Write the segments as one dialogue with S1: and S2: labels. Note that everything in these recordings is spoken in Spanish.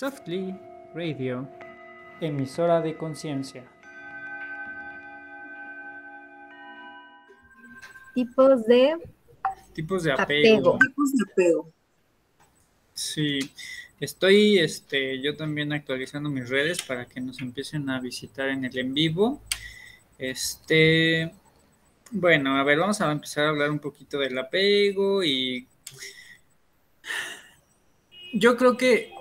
S1: Softly Radio, emisora de conciencia.
S2: Tipos de
S1: Tipos de apego.
S2: apego.
S3: Tipos de apego.
S1: Sí, estoy este, yo también actualizando mis redes para que nos empiecen a visitar en el en vivo. Este, bueno, a ver, vamos a empezar a hablar un poquito del apego y yo creo que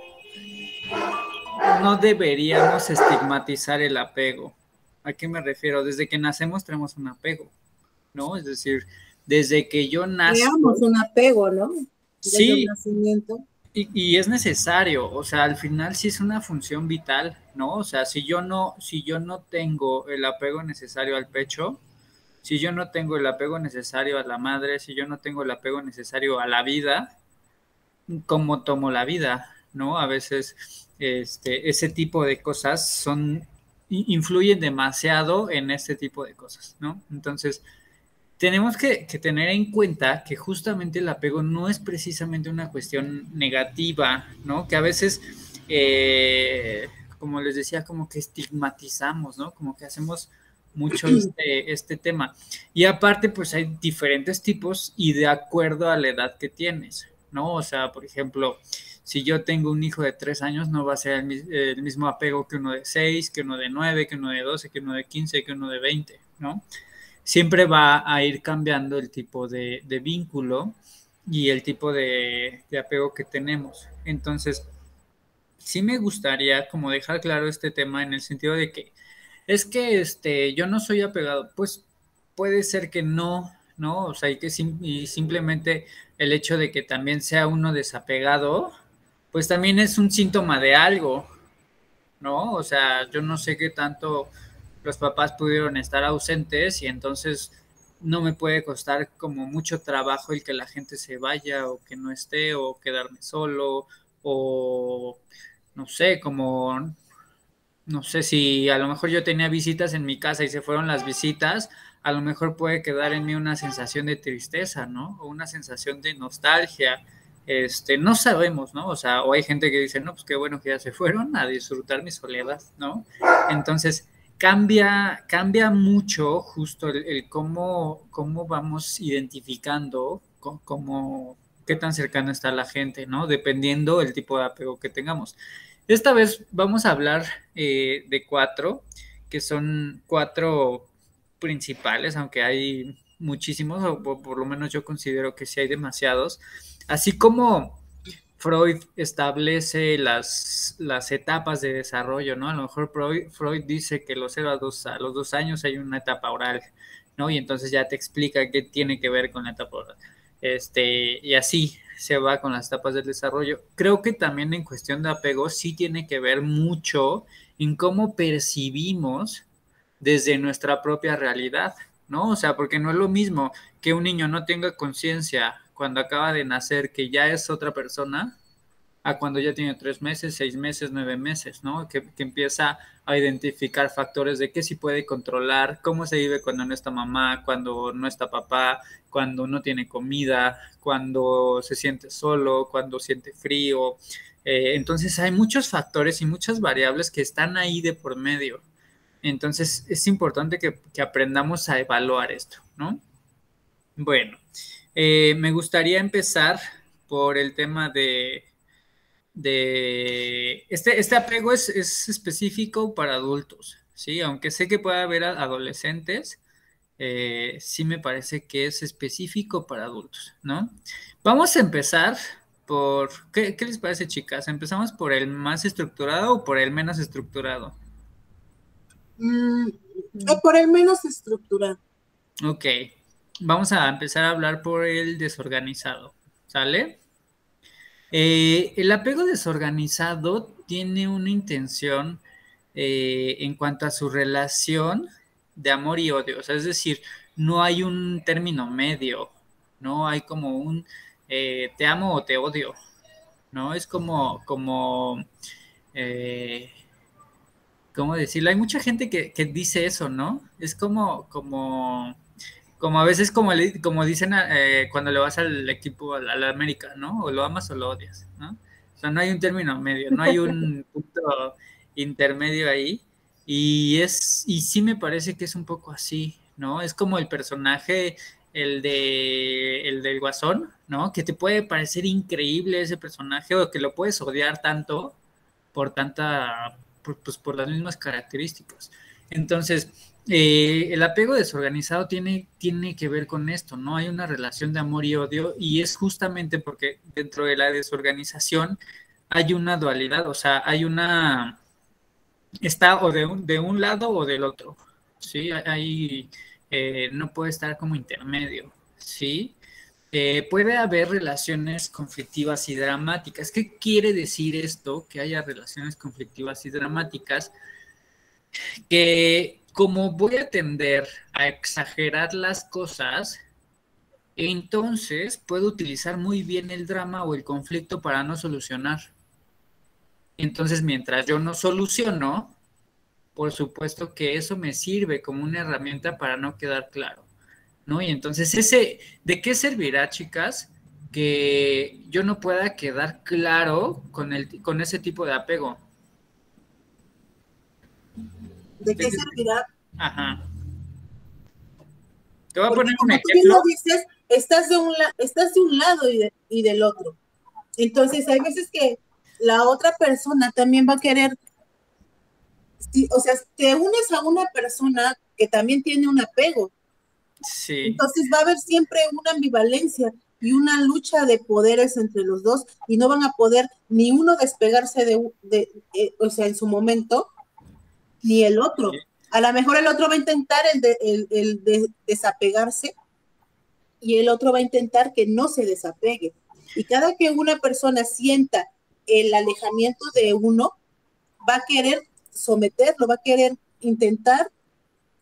S1: no deberíamos estigmatizar el apego. ¿A qué me refiero? Desde que nacemos tenemos un apego, ¿no? Es decir, desde que yo nazco.
S3: Creamos un apego, ¿no? Desde
S1: Sí.
S3: el nacimiento.
S1: Y, y es necesario, o sea, al final sí es una función vital, ¿no? O sea, si yo no, si yo no tengo el apego necesario al pecho, si yo no tengo el apego necesario a la madre, si yo no tengo el apego necesario a la vida, ¿cómo tomo la vida? ¿No? A veces este, ese tipo de cosas son, influyen demasiado en este tipo de cosas, ¿no? Entonces, tenemos que, que tener en cuenta que justamente el apego no es precisamente una cuestión negativa, ¿no? Que a veces, eh, como les decía, como que estigmatizamos, ¿no? Como que hacemos mucho este, este tema. Y aparte, pues hay diferentes tipos y de acuerdo a la edad que tienes, ¿no? O sea, por ejemplo, si yo tengo un hijo de tres años, no va a ser el, mis- el mismo apego que uno de seis, que uno de nueve, que uno de doce, que uno de quince, que uno de veinte, ¿no? siempre va a ir cambiando el tipo de, vínculo y el tipo de, de apego que tenemos. Entonces, sí me gustaría como dejar claro este tema en el sentido de que es que este, yo no soy apegado, pues puede ser que no, ¿no? O sea, y que sim- y simplemente el hecho de que también sea uno desapegado, pues también es un síntoma de algo, ¿no? O sea, yo no sé qué tanto los papás pudieron estar ausentes y entonces no me puede costar como mucho trabajo el que la gente se vaya o que no esté o quedarme solo o no sé, como no sé si a lo mejor yo tenía visitas en mi casa y se fueron las visitas, a lo mejor puede quedar en mí una sensación de tristeza, ¿no? O una sensación de nostalgia. Este, no sabemos, ¿no? O sea, o hay gente que dice, no, pues qué bueno que ya se fueron a disfrutar mi soledad, ¿no? Entonces, cambia, cambia mucho justo el, el cómo, cómo vamos identificando cómo, qué tan cercana está la gente, ¿no? Dependiendo del tipo de apego que tengamos. Esta vez vamos a hablar eh, de cuatro, que son cuatro principales, aunque hay muchísimos, o por lo menos yo considero que sí hay demasiados. Así como Freud establece las, las etapas de desarrollo, ¿no? A lo mejor Freud, dice que los 0 a, dos, a los dos años hay una etapa oral, ¿no? Y entonces ya te explica qué tiene que ver con la etapa oral. Este, y así se va con las etapas del desarrollo. Creo que también en cuestión de apego sí tiene que ver mucho en cómo percibimos desde nuestra propia realidad, ¿no? O sea, porque no es lo mismo que un niño no tenga conciencia cuando acaba de nacer que ya es otra persona, a cuando ya tiene tres meses, seis meses, nueve meses, ¿no? Que, que empieza a identificar factores de qué sí puede controlar, cómo se vive cuando no está mamá, cuando no está papá, cuando no tiene comida, cuando se siente solo, cuando siente frío. Eh, entonces hay muchos factores y muchas variables que están ahí de por medio. Entonces es importante que, que aprendamos a evaluar esto, ¿no? Bueno, eh, me gustaría empezar por el tema de, de este, este apego es, es específico para adultos, ¿sí? Aunque sé que puede haber adolescentes, eh, sí me parece que es específico para adultos, ¿no? Vamos a empezar por, ¿qué, qué les parece, chicas? ¿Empezamos por el más estructurado o por el menos estructurado?
S3: Mm, eh, por el menos estructurado.
S1: Ok, vamos a empezar a hablar por el desorganizado, ¿sale? Eh, el apego desorganizado tiene una intención eh, en cuanto a su relación de amor y odio, o sea, es decir, no hay un término medio, no hay como un eh, te amo o te odio, ¿no? Es como, como, ¿cómo decirlo? Hay mucha gente que, que dice eso, ¿no? Es como, como, como a veces como, le- como dicen eh, cuando le vas al equipo, al, al América, ¿no? O lo amas o lo odias, ¿no? O sea, no hay un término medio, no hay un punto intermedio ahí. Y es, y sí me parece que es un poco así, ¿no? Es como el personaje, el de el del Guasón, ¿no? Que te puede parecer increíble ese personaje o que lo puedes odiar tanto por tanta, pues por las mismas características. Entonces, eh, el apego desorganizado tiene, tiene que ver con esto, ¿no? Hay una relación de amor y odio y es justamente porque dentro de la desorganización hay una dualidad, o sea, hay una, está o de un, de un lado o del otro, ¿sí? Hay, eh, no puede estar como intermedio, ¿sí? Eh, puede haber relaciones conflictivas y dramáticas. ¿Qué quiere decir esto? Que haya relaciones conflictivas y dramáticas que como voy a tender a exagerar las cosas, entonces puedo utilizar muy bien el drama o el conflicto para no solucionar. Entonces, mientras yo no soluciono, por supuesto que eso me sirve como una herramienta para no quedar claro. ¿No? Y entonces ese, ¿de qué servirá, chicas? Que yo no pueda quedar claro con, el, con ese tipo de apego.
S3: ¿De qué servirá?
S1: Ajá.
S3: Te voy a poner un ejemplo. Tú dices, estás de un, estás de un lado y, y del otro. Entonces, hay veces que la otra persona también va a querer, o sea, te unes a una persona que también tiene un apego.
S1: Sí.
S3: Entonces va a haber siempre una ambivalencia y una lucha de poderes entre los dos y no van a poder ni uno despegarse de, de eh, o sea, en su momento, ni el otro. A lo mejor el otro va a intentar el de, el, de desapegarse y el otro va a intentar que no se desapegue. Y cada que una persona sienta el alejamiento de uno, va a querer someterlo, va a querer intentar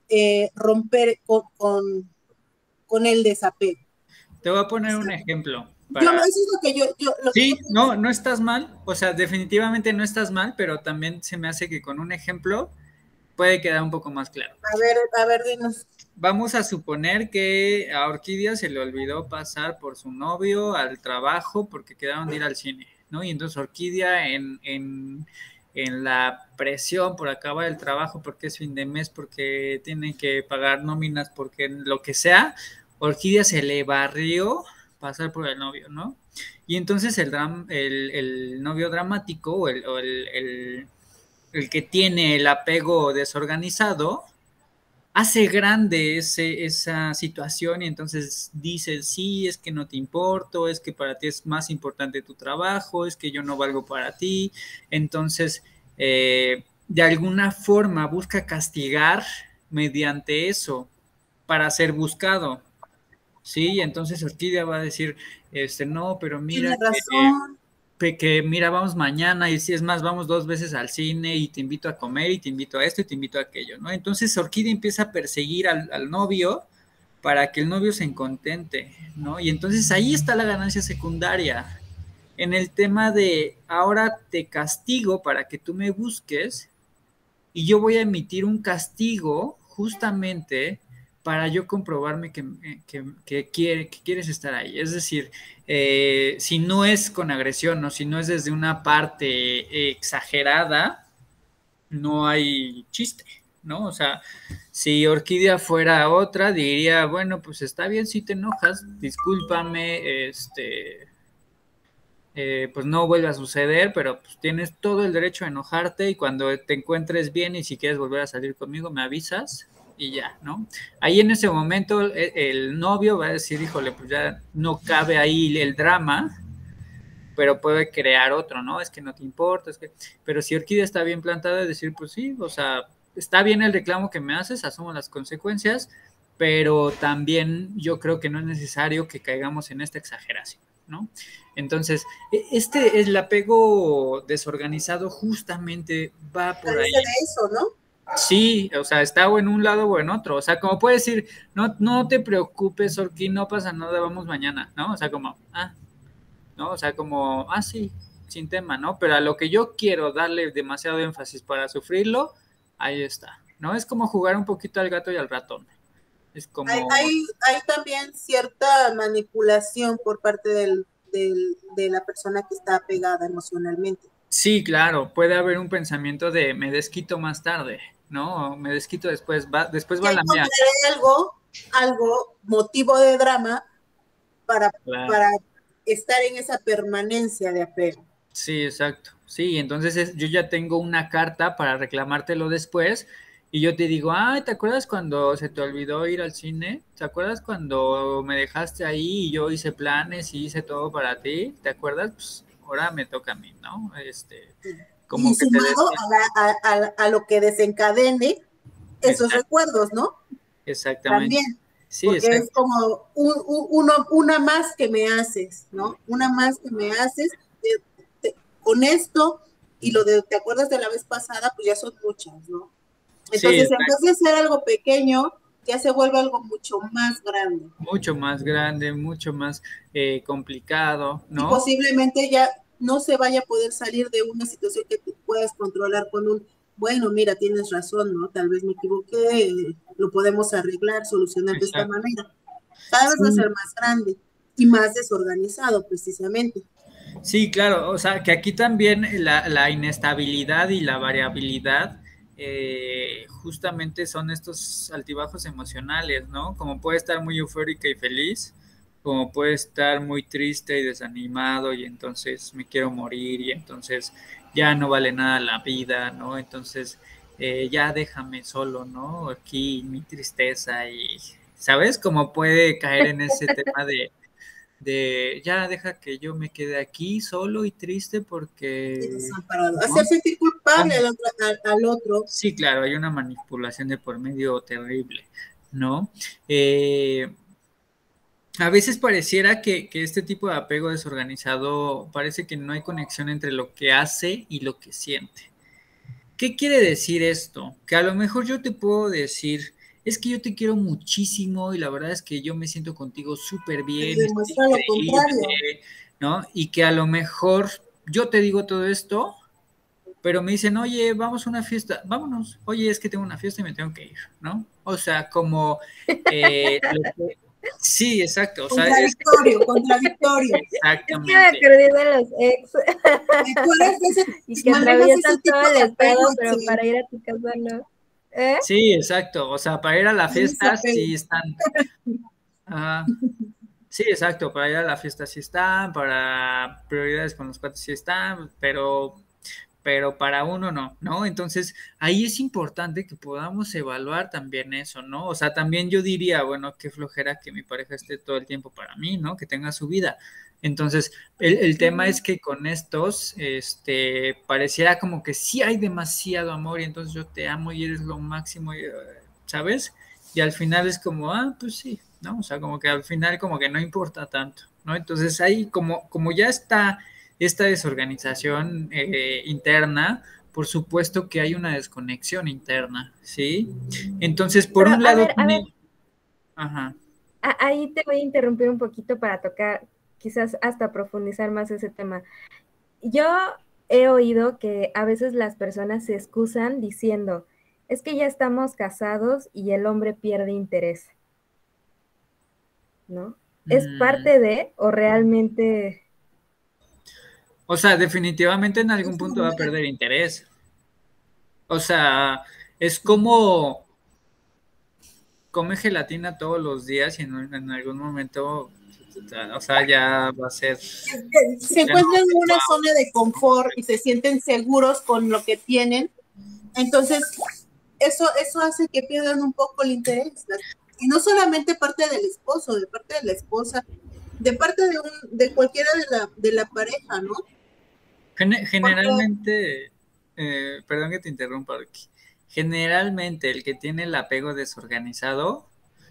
S3: eh, romper con, con, el desapego.
S1: Te voy a poner un ejemplo.
S3: Yo, eso es lo que yo... yo
S1: sí, no, no estás mal, o sea, definitivamente no estás mal, pero también se me hace que con un ejemplo puede quedar un poco más claro.
S3: A ver, a ver, dinos.
S1: Vamos a suponer que a Orquídea se le olvidó pasar por su novio al trabajo porque quedaron de ir al cine, ¿no? Y entonces Orquídea en, en, en la presión por acabar el trabajo porque es fin de mes, porque tienen que pagar nóminas, porque lo que sea, Orquídea se le barrió pasar por el novio, ¿no? Y entonces el, el, el novio dramático o el, el el que tiene el apego desorganizado, hace grande ese, esa situación y entonces dice, sí, es que no te importo, es que para ti es más importante tu trabajo, es que yo no valgo para ti. Entonces, eh, de alguna forma busca castigar mediante eso para ser buscado. Sí, entonces Orquídea va a decir, este, no, pero mira, que mira, vamos mañana y si es más, vamos dos veces al cine y te invito a comer y te invito a esto y te invito a aquello, ¿no? Entonces Orquídea empieza a perseguir al, novio para que el novio se contente, ¿no? Y entonces ahí está la ganancia secundaria. En el tema de ahora te castigo para que tú me busques y yo voy a emitir un castigo justamente para yo comprobarme quiere, que quieres estar ahí. Es decir, eh, si no es con agresión o si no es desde una parte exagerada, no hay chiste, ¿no? O sea, si Orquídea fuera otra, diría, bueno, pues está bien si te enojas, discúlpame, este, eh, pues no vuelve a suceder, pero pues tienes todo el derecho a enojarte y cuando te encuentres bien y si quieres volver a salir conmigo, me avisas y ya, ¿no? Ahí en ese momento e, el, novio va a decir, híjole, pues ya no cabe ahí el drama, pero puede crear otro, ¿no? Es que no te importa, es que... Pero si Orquídea está bien plantada, decir, pues sí, o sea, está bien el reclamo que me haces, asumo las consecuencias, pero también yo creo que no es necesario que caigamos en esta exageración, ¿no? Entonces, e, este, el apego desorganizado justamente va por ahí.
S3: De eso, ¿no?
S1: Sí, o sea, está o en un lado o en otro. O sea, como puedes decir, no, no te preocupes, Orquí, no pasa nada, vamos mañana, ¿no? O sea, como, ah, ¿no? O sea, como, ah, sí, sin tema, ¿no? Pero a lo que yo quiero darle demasiado énfasis para sufrirlo, ahí está, ¿no? Es como jugar un poquito al gato y al ratón. Es como...
S3: Hay, hay, también cierta manipulación por parte del, de la persona que está apegada emocionalmente.
S1: Sí, claro, puede haber un pensamiento de me desquito más tarde, ¿no? me desquito después, va, después va la mía.
S3: algo, algo, motivo de drama para, para estar en esa permanencia de apego.
S1: Sí, exacto. Sí, entonces yo ya tengo una carta para reclamártelo después y yo te digo, ay, ¿te acuerdas cuando se te olvidó ir al cine? ¿Te acuerdas cuando me dejaste ahí y yo hice planes y hice todo para ti? ¿Te acuerdas? Pues ahora me toca a mí, ¿no? Este,
S3: como y sumado a, lo que desencadene esos recuerdos, ¿no?
S1: Exactamente. También.
S3: Sí, porque es como uno, una más que me haces, ¿no? Una más que me haces con esto y lo de, ¿te acuerdas de la vez pasada? Pues ya son muchas, ¿no? Entonces, en vez de ser algo pequeño, ya se vuelve algo mucho más grande.
S1: Mucho más grande, mucho más eh, complicado, ¿no?
S3: Y posiblemente ya no se vaya a poder salir de una situación que tú puedas controlar con un, bueno, mira, tienes razón, ¿no? Tal vez me equivoqué, lo podemos arreglar, solucionar de esta manera. Cada vez va a ser más grande y más desorganizado, precisamente.
S1: Sí, claro, o sea, que aquí también la, la inestabilidad y la variabilidad eh, justamente son estos altibajos emocionales, ¿no? Como puede estar muy eufórica y feliz, como puede estar muy triste y desanimado y entonces me quiero morir y entonces ya no vale nada la vida, ¿no? Entonces eh, ya déjame solo, ¿no? Aquí mi tristeza y, ¿sabes? Cómo puede caer en ese tema de de ya deja que yo me quede aquí solo y triste porque...
S3: Hacer sentir culpable al otro,
S1: Sí, claro, hay una manipulación de por medio terrible, ¿no? Eh, a veces pareciera que, que, este tipo de apego desorganizado parece que no hay conexión entre lo que hace y lo que siente. ¿Qué quiere decir esto? Que a lo mejor yo te puedo decir, es que yo te quiero muchísimo y la verdad es que yo me siento contigo súper bien. ¿no? Y que a lo mejor yo te digo todo esto, pero me dicen, oye, vamos a una fiesta, vámonos, oye, es que tengo una fiesta y me tengo que ir, ¿no? O sea, como... Eh, sí, exacto. O sea,
S3: contradictorio, contradictorio.
S1: Exactamente.
S2: Es que me acordé de los ex. y que atraviesan todo el estado, pero para ir a tu casa no.
S1: ¿Eh? Sí, exacto. O sea, para ir a la fiesta sí están. Sí, exacto. Para ir a la fiesta sí están, para prioridades con los cuates sí están, pero, pero para uno no, ¿no? Entonces, ahí es importante que podamos evaluar también eso, ¿no? O sea, también yo diría, bueno, qué flojera que mi pareja esté todo el tiempo para mí, ¿no? Que tenga su vida. Entonces, el, tema es que con estos, este, pareciera como que sí hay demasiado amor y entonces yo te amo y eres lo máximo, ¿sabes? Y al final es como, ah, pues sí, ¿no? O sea, como que al final como que no importa tanto, ¿no? Entonces ahí como, como ya está esta desorganización eh, interna, por supuesto que hay una desconexión interna, ¿sí? Entonces, por un lado...
S2: Ajá. Ahí te voy a interrumpir un poquito para tocar quizás hasta profundizar más ese tema. Yo he oído que a veces las personas se excusan diciendo, es que ya estamos casados y el hombre pierde interés. ¿No? ¿Es mm. parte de o realmente...
S1: O sea, definitivamente en algún punto va a perder interés. O sea, es como come gelatina todos los días y en, en algún momento o sea, ya va a ser...
S3: Se encuentran en una zona de confort y se sienten seguros con lo que tienen. Entonces, eso, eso hace que pierdan un poco el interés. Y no solamente parte del esposo, de parte de la esposa, de parte de, un, de cualquiera de la, de la pareja, ¿no?
S1: Generalmente, eh, perdón que te interrumpa. Generalmente el que tiene el apego desorganizado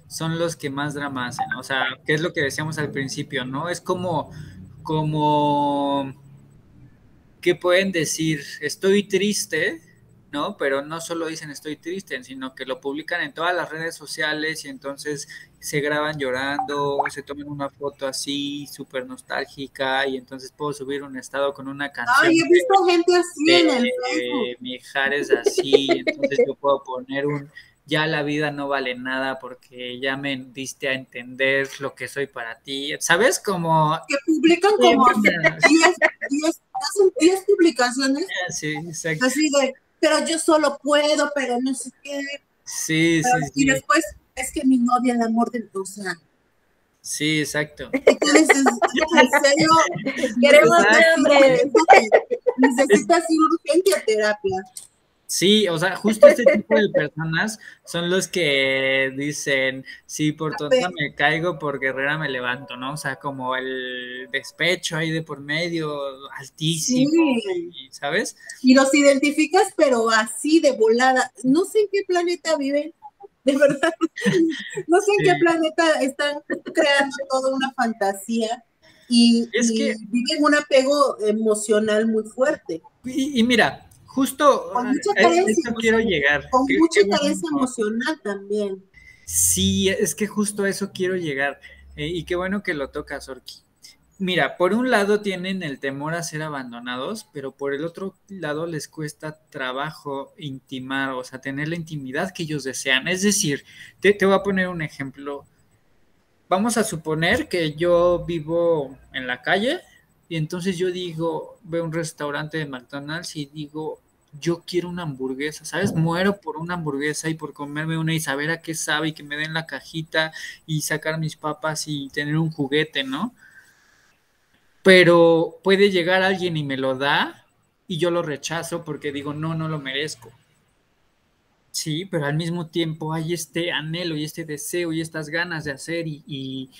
S1: son los que más drama hacen. O sea, que es lo que decíamos al principio, ¿no? Es como, como que pueden decir, estoy triste, ¿no? Pero no solo dicen estoy triste, sino que lo publican en todas las redes sociales y entonces se graban llorando, se toman una foto así, súper nostálgica, y entonces puedo subir un estado con una canción.
S3: Ay, he visto gente así en el
S1: Facebook. Mijares así, entonces yo puedo poner un ya la vida no vale nada porque ya me diste a entender lo que soy para ti, ¿sabes? Como...
S3: Que publican como 10 publicaciones.
S1: Sí, exacto.
S3: Así de, pero yo solo puedo, pero no sé qué.
S1: Sí, sí,
S3: Y después, es que mi novia, el amor del... O sea,
S1: Sí, exacto.
S3: Entonces, en serio,
S2: queremos hambre.
S3: Necesitas ir urgente a terapia.
S1: Sí, o sea, justo este tipo de personas son los que dicen, sí, por tonta me caigo, por guerrera me levanto, ¿no? O sea, como el despecho ahí de por medio, altísimo, ¿sabes?
S3: Y los identificas, pero así de volada. No sé en qué planeta viven, de verdad. No sé en qué planeta están creando toda una fantasía y, viven un apego emocional muy fuerte.
S1: Y, mira, justo
S3: con mucha carencia,
S1: quiero llegar.
S3: Con mucha carencia emocional también.
S1: Sí, es que justo a eso quiero llegar. Eh, y qué bueno que lo tocas, Orki. Mira, por un lado tienen el temor a ser abandonados, pero por el otro lado les cuesta trabajo intimar, o sea, tener la intimidad que ellos desean. Es decir, te, te voy a poner un ejemplo. Vamos a suponer que yo vivo en la calle y entonces yo digo, veo un restaurante de McDonald's y digo, yo quiero una hamburguesa, ¿sabes? Muero por una hamburguesa y por comerme una y saber a qué sabe y que me den la cajita y sacar mis papas y tener un juguete, ¿no? pero puede llegar alguien y me lo da y yo lo rechazo porque digo, no, no lo merezco. Sí, pero al mismo tiempo hay este anhelo y este deseo y estas ganas de hacer y,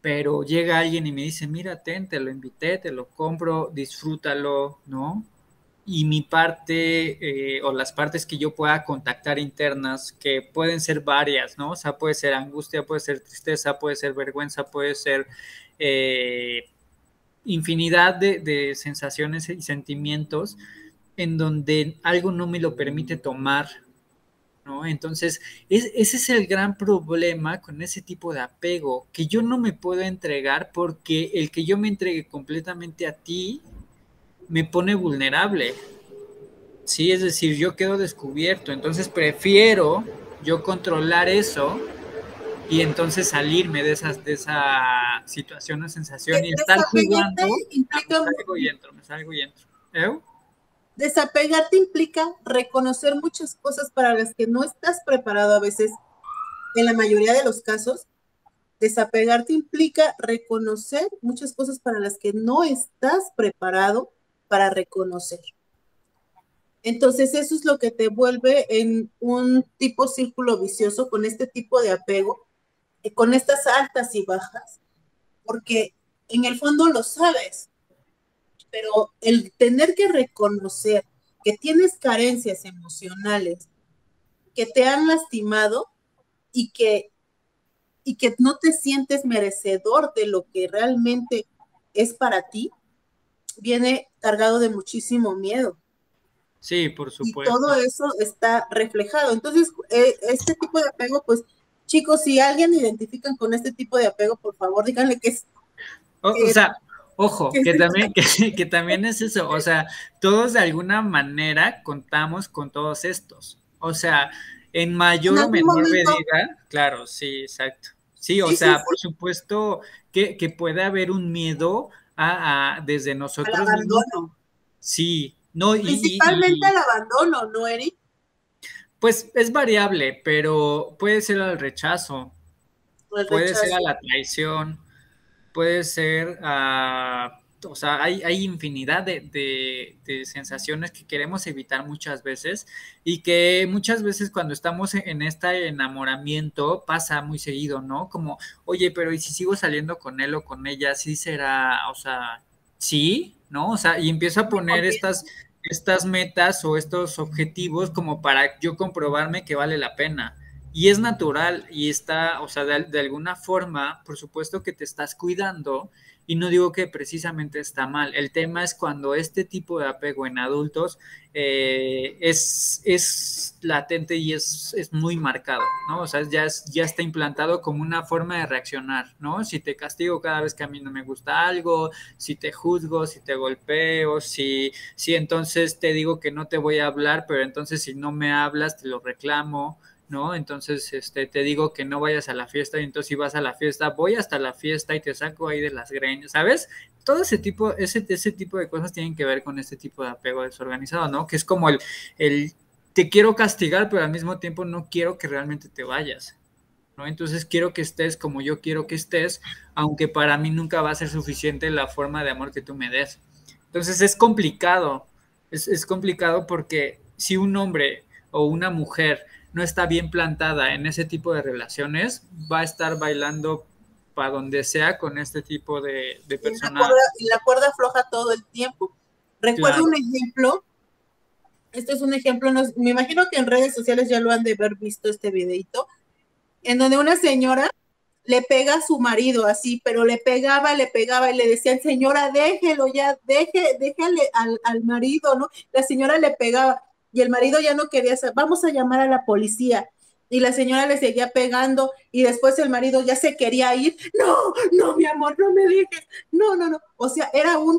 S1: pero llega alguien y me dice, mira, ten, te lo invité, te lo compro, disfrútalo, ¿no? Y mi parte eh, o las partes que yo pueda contactar internas, que pueden ser varias, ¿no? O sea, puede ser angustia, puede ser tristeza, puede ser vergüenza, puede ser eh, infinidad de, sensaciones y sentimientos en donde algo no me lo permite tomar, ¿no? Entonces, ese es el gran problema con ese tipo de apego, que yo no me puedo entregar porque el que yo me entregue completamente a ti me pone vulnerable. Sí, es decir, yo quedo descubierto, entonces prefiero yo controlar eso y entonces salirme de esas de esa situación o sensación y estar jugando implica me salgo y entro, me salgo y entro. ¿Eh?
S3: Desapegarte implica reconocer muchas cosas para las que no estás preparado a veces, en la mayoría de los casos. Desapegarte implica reconocer muchas cosas para las que no estás preparado para reconocer. Entonces, eso es lo que te vuelve en un tipo círculo vicioso con este tipo de apego eh, con estas altas y bajas, porque en el fondo lo sabes, pero el tener que reconocer que tienes carencias emocionales, que te han lastimado y que, y que no te sientes merecedor de lo que realmente es para ti, viene cargado de muchísimo miedo.
S1: Sí, por supuesto.
S3: Y todo eso está reflejado. Entonces, eh, este tipo de apego, pues, Chicos, si alguien identifican con este tipo de apego, por favor, díganle que es.
S1: O, sea, ojo, que, también, que, también es eso. O sea, todos de alguna manera contamos con todos estos. O sea, en mayor o menor medida, claro, sí, exacto. Sí, o sea, por supuesto que, puede haber un miedo a, desde nosotros.
S3: Al abandono.
S1: Sí, no,
S3: Principalmente al abandono, ¿no, Eric?
S1: Pues es variable, pero puede ser al rechazo, puede ser a la traición, puede ser a... O sea, hay, hay infinidad de, sensaciones que queremos evitar muchas veces y que muchas veces cuando estamos en este enamoramiento pasa muy seguido, ¿no? Como, oye, pero ¿y si sigo saliendo con él o con ella? Sí será, o sea, sí, ¿no? O sea, y empiezo a poner estas estas metas o estos objetivos como para yo comprobarme que vale la pena. Y es natural y está, o sea, de, alguna forma, por supuesto que te estás cuidando y no digo que precisamente está mal. El tema es cuando este tipo de apego en adultos eh, es, es latente y es, es, muy marcado, ¿no? O sea, ya, ya está implantado como una forma de reaccionar, ¿no? Si te castigo cada vez que a mí no me gusta algo, si te juzgo, si te golpeo, si, si entonces te digo que no te voy a hablar, pero entonces si no me hablas te lo reclamo. ¿No? Entonces, este, te digo que no vayas a la fiesta y entonces si vas a la fiesta, voy hasta la fiesta y te saco ahí de las greñas, ¿sabes? Todo ese tipo, ese, ese tipo de cosas tienen que ver con este tipo de apego desorganizado, ¿no? Que es como el, el te quiero castigar, pero al mismo tiempo no quiero que realmente te vayas, ¿no? Entonces quiero que estés como yo quiero que estés, aunque para mí nunca va a ser suficiente la forma de amor que tú me des. Entonces es complicado, es, es complicado porque si un hombre o una mujer no está bien plantada en ese tipo de relaciones, va a estar bailando para donde sea con este tipo de, de personas.
S3: Y la, cuerda floja todo el tiempo. Recuerdo un ejemplo, este es un ejemplo, me imagino que en redes sociales ya lo han de haber visto este videito, en donde una señora le pega a su marido así, pero le pegaba, le pegaba y le decían, señora, déjelo ya, deje, déjale al, al marido, ¿no? La señora le pegaba y el marido ya no quería saber, vamos a llamar a la policía. Y la señora le seguía pegando y después el marido ya se quería ir. No, no, mi amor, no me dejes. No, no, no. O sea, era un,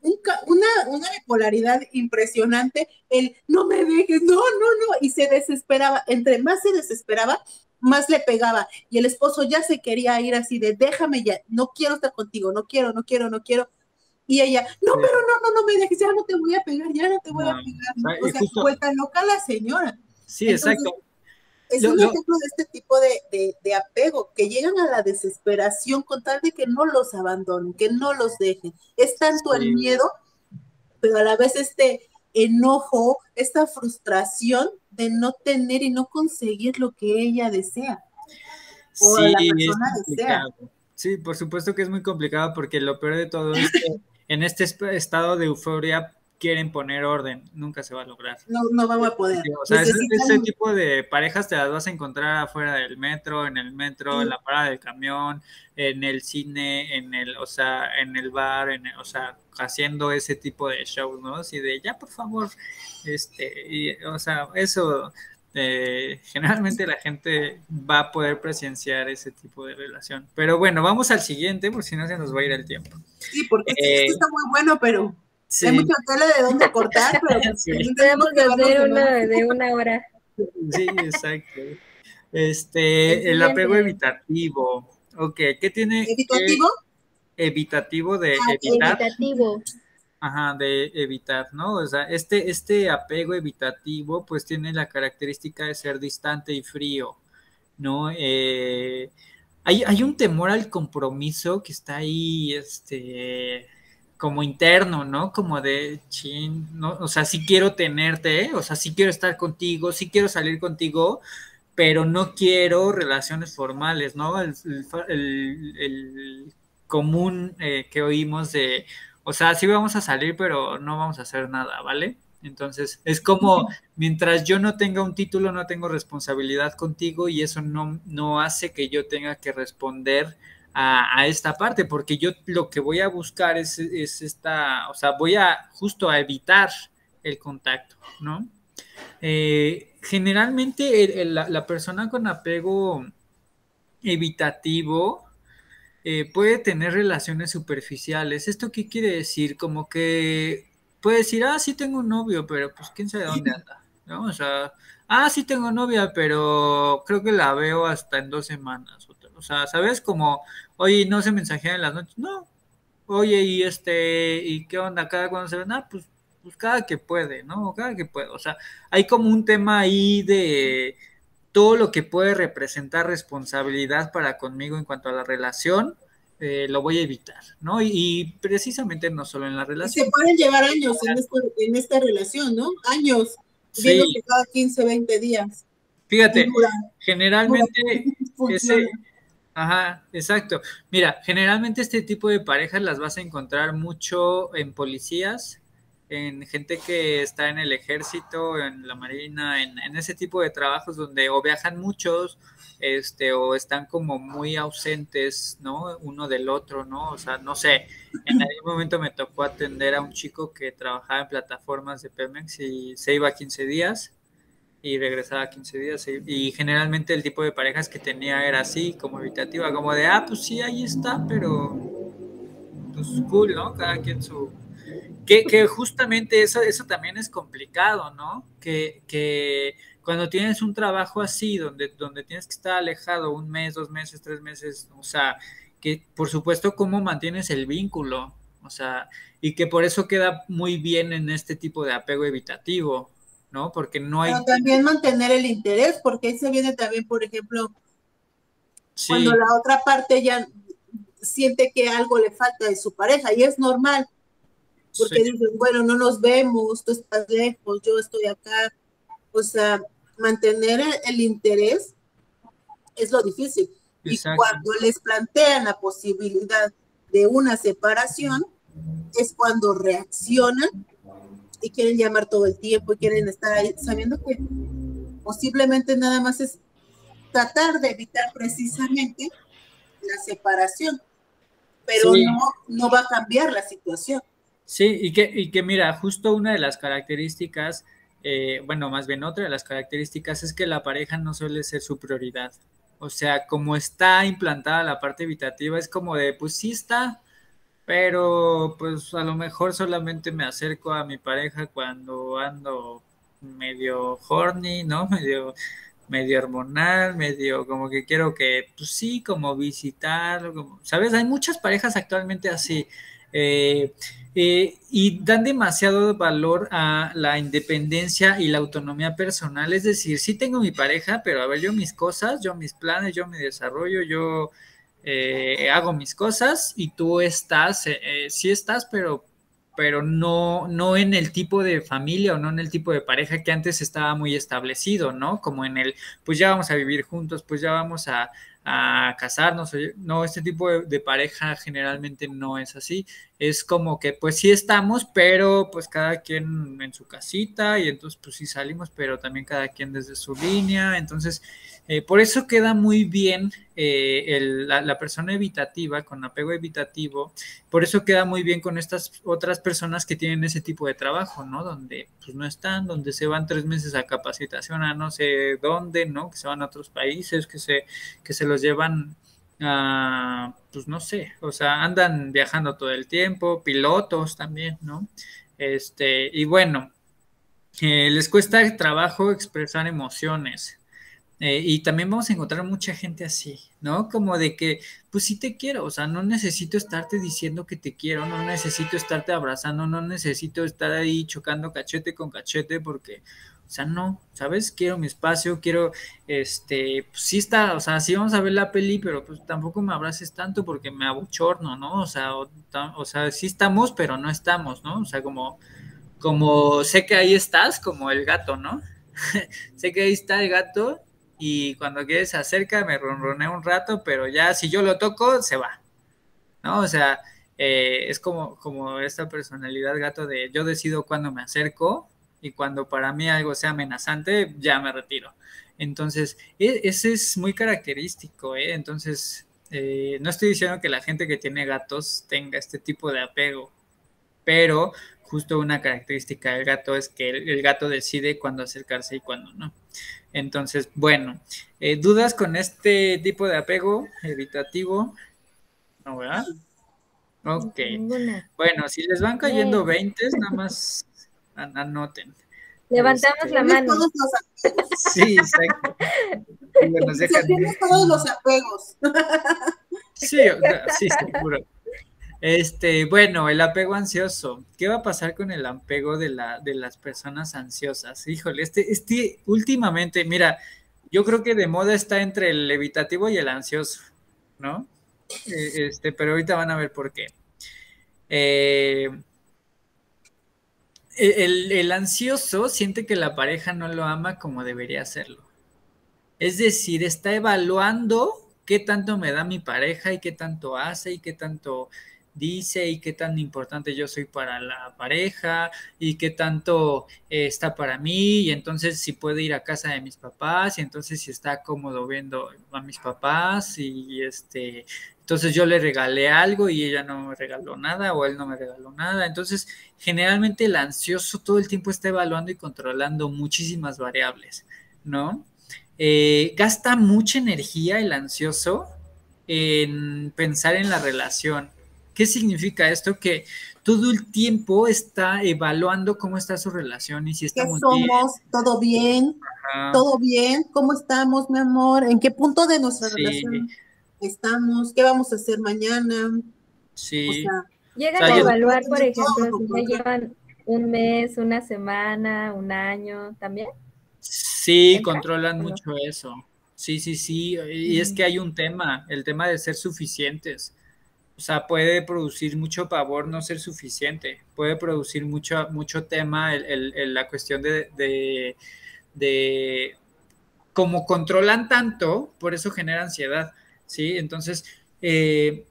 S3: una, una bipolaridad impresionante. El no me dejes, no, no, no. Y se desesperaba. Entre más se desesperaba, más le pegaba. Y el esposo ya se quería ir así de déjame ya, no quiero estar contigo, no quiero, no quiero, no quiero. Y ella, no, pero no, no, no me dejes, ya no te voy a pegar, ya no te voy a pegar. O sea, vuelta loca la señora.
S1: Sí, exacto.
S3: Es un ejemplo de este tipo de, de, apego, que llegan a la desesperación con tal de que no los abandonen, que no los dejen. Es tanto el miedo, pero a la vez este enojo, esta frustración de no tener y no conseguir lo que ella desea. O la persona desea.
S1: Sí, por supuesto que es muy complicado porque lo peor de todo es que en este estado de euforia quieren poner orden, nunca se va a lograr.
S3: No, no vamos a poder.
S1: O sea, ese, tipo de parejas te las vas a encontrar afuera del metro, en el metro, en la parada del camión, en el cine, en el, o sea, en el bar, en o sea, haciendo ese tipo de shows, ¿no? Así de, ya, por favor, este, y, o sea, eso eh, generalmente la gente va a poder presenciar ese tipo de relación. Pero bueno, vamos al siguiente, por si no se nos va a ir el tiempo.
S3: Sí, porque este, está muy bueno, pero hay mucha tela de dónde cortar, pero
S2: tenemos que hacer una de una hora.
S1: Sí, exacto. Este, el, apego evitativo. Ok, ¿qué tiene?
S3: ¿Evitativo?
S1: evitativo de ah, evitar. Evitativo. Ajá, de evitar, ¿no? O sea, este, este apego evitativo pues tiene la característica de ser distante y frío, ¿no? Eh, hay, hay, un temor al compromiso que está ahí, este, como interno, ¿no? Como de, chin, ¿no? O sea, sí quiero tenerte, o sea, sí quiero estar contigo, sí quiero salir contigo, pero no quiero relaciones formales, ¿no? El, común eh, que oímos de o sea, sí vamos a salir, pero no vamos a hacer nada, ¿vale? Entonces, es como, mientras yo no tenga un título, no tengo responsabilidad contigo y eso no, no hace que yo tenga que responder a, esta parte, porque yo lo que voy a buscar es, esta, o sea, voy a justo a evitar el contacto, ¿no? Eh, generalmente la persona con apego evitativo eh, puede tener relaciones superficiales. ¿Esto qué quiere decir? Como que puede decir, ah, sí tengo un novio, pero pues quién sabe dónde anda. ¿no? O sea, ah, sí tengo novia, pero creo que la veo hasta en dos semanas. O sea, ¿sabes? Como, oye, no se mensajea en las noches. No. Oye, y este, ¿y qué onda? ¿Cada cuando se ven? Ah, pues, pues cada que puede, ¿no? Cada que puede. O sea, hay como un tema ahí de todo lo que puede representar responsabilidad para conmigo en cuanto a la relación, eh, lo voy a evitar, ¿no? Y, precisamente no solo en la relación.
S3: se pueden llevar años en, esta relación, ¿no? Años, viendo que cada 15, 20 días.
S1: Fíjate, generalmente ese... Ajá, exacto. Mira, generalmente este tipo de parejas las vas a encontrar mucho en policías, en gente que está en el ejército, en la marina, en, ese tipo de trabajos donde o viajan muchos, este, o están como muy ausentes, ¿no? Uno del otro, ¿no? O sea, no sé, en algún momento me tocó atender a un chico que trabajaba en plataformas de Pemex y se iba 15 días y regresaba 15 días y, generalmente el tipo de parejas que tenía era así, como evitativa, como de, ah, pues sí, ahí está, pero pues cool, ¿no? Cada quien su que, que, justamente eso, eso también es complicado, ¿no? Que, que cuando tienes un trabajo así, donde, donde tienes que estar alejado un mes, dos meses, tres meses, o sea, que por supuesto cómo mantienes el vínculo, o sea, y que por eso queda muy bien en este tipo de apego evitativo, ¿no? Porque no hay...
S3: Pero también mantener el interés, porque ahí se viene también, por ejemplo, cuando la otra parte ya siente que algo le falta de su pareja, y es normal, porque dicen, bueno, no nos vemos, tú estás lejos, yo estoy acá, o sea, mantener el, interés es lo difícil. Y cuando les plantean la posibilidad de una separación, es cuando reaccionan y quieren llamar todo el tiempo y quieren estar ahí, sabiendo que posiblemente nada más es tratar de evitar precisamente la separación, pero no, no va a cambiar la situación.
S1: Sí, y que, y que mira, justo una de las características, eh, bueno, más bien otra de las características es que la pareja no suele ser su prioridad. O sea, como está implantada la parte evitativa, es como de, pues sí está, pero pues a lo mejor solamente me acerco a mi pareja cuando ando medio horny, ¿no? Medio, medio hormonal, medio como que quiero que, pues sí, como visitarlo, ¿sabes? Hay muchas parejas actualmente así. Eh, eh, y dan demasiado valor a la independencia y la autonomía personal. Es decir, sí tengo mi pareja, pero a ver, yo mis cosas, yo mis planes, yo mi desarrollo, yo eh, hago mis cosas y tú estás, eh, sí estás, pero, pero no, no en el tipo de familia o no en el tipo de pareja que antes estaba muy establecido, ¿no? Como en el, pues ya vamos a vivir juntos, pues ya vamos a, a casarnos. No, este tipo de, pareja generalmente no es así. Es como que pues sí estamos, pero pues cada quien en su casita y entonces pues sí salimos, pero también cada quien desde su línea. Entonces, eh, por eso queda muy bien eh, la, persona evitativa, con apego evitativo, por eso queda muy bien con estas otras personas que tienen ese tipo de trabajo, ¿no? Donde pues no están, donde se van tres meses a capacitación a no sé dónde, ¿no? Que se van a otros países, que se, que se los llevan a, pues no sé, o sea, andan viajando todo el tiempo, pilotos también, ¿no? Este, y bueno, eh, les cuesta trabajo expresar emociones. Eh, y también vamos a encontrar mucha gente así, ¿no? Como de que, pues sí te quiero, o sea, no necesito estarte diciendo que te quiero, no necesito estarte abrazando, no necesito estar ahí chocando cachete con cachete porque, o sea, no, ¿sabes? Quiero mi espacio, quiero, este, pues sí está, o sea, sí vamos a ver la peli, pero pues tampoco me abraces tanto porque me abochorno, ¿no? O sea, o, sea, sí estamos, pero no estamos, ¿no? O sea, como, como sé que ahí estás, como el gato, ¿no? sé que ahí está el gato y cuando quiere se acerca, me ronronea un rato, pero ya si yo lo toco, se va. ¿No? O sea, eh, es como, como esta personalidad gato de yo decido cuando me acerco y cuando para mí algo sea amenazante, ya me retiro. Entonces, e, ese es muy característico, ¿eh? Entonces, eh, no estoy diciendo que la gente que tiene gatos tenga este tipo de apego, pero justo una característica del gato es que el gato decide cuándo acercarse y cuándo no. Entonces, bueno, eh, ¿dudas con este tipo de apego evitativo? ¿No, verdad? Ok. Bueno, si les van cayendo 20, nada más anoten.
S2: Levantamos este, la mano.
S1: Sí, exacto.
S3: todos los apegos.
S1: Sí, sí, seguro. Este, bueno, el apego ansioso. ¿Qué va a pasar con el apego de, la, de las personas ansiosas? Híjole, este, este, últimamente, mira, yo creo que de moda está entre el evitativo y el ansioso, ¿no? Eh, este, pero ahorita van a ver por qué. Eh, el, el ansioso siente que la pareja no lo ama como debería hacerlo. Es decir, está evaluando qué tanto me da mi pareja y qué tanto hace y qué tanto dice y qué tan importante yo soy para la pareja y qué tanto eh, está para mí y entonces si puede ir a casa de mis papás y entonces si está cómodo viendo a mis papás y este entonces yo le regalé algo y ella no me regaló nada o él no me regaló nada entonces generalmente el ansioso todo el tiempo está evaluando y controlando muchísimas variables no eh, gasta mucha energía el ansioso en pensar en la relación ¿Qué significa esto? Que todo el tiempo está evaluando cómo está su relación y si estamos
S3: ¿Qué somos? ¿Todo bien? ¿Todo bien? ¿Cómo estamos, mi amor? ¿En qué punto de nuestra relación estamos? ¿Qué vamos a hacer mañana?
S1: Sí.
S2: Llegan a evaluar, por ejemplo, si ya llevan un mes, una semana, un año, ¿también?
S1: Sí, controlan mucho eso. Sí, sí, sí. Y es que hay un tema, el tema de ser suficientes. O sea, puede producir mucho pavor no ser suficiente. Puede producir mucho, mucho tema el, la cuestión de, de, de, como controlan tanto, por eso genera ansiedad. ¿Sí? Entonces, eh,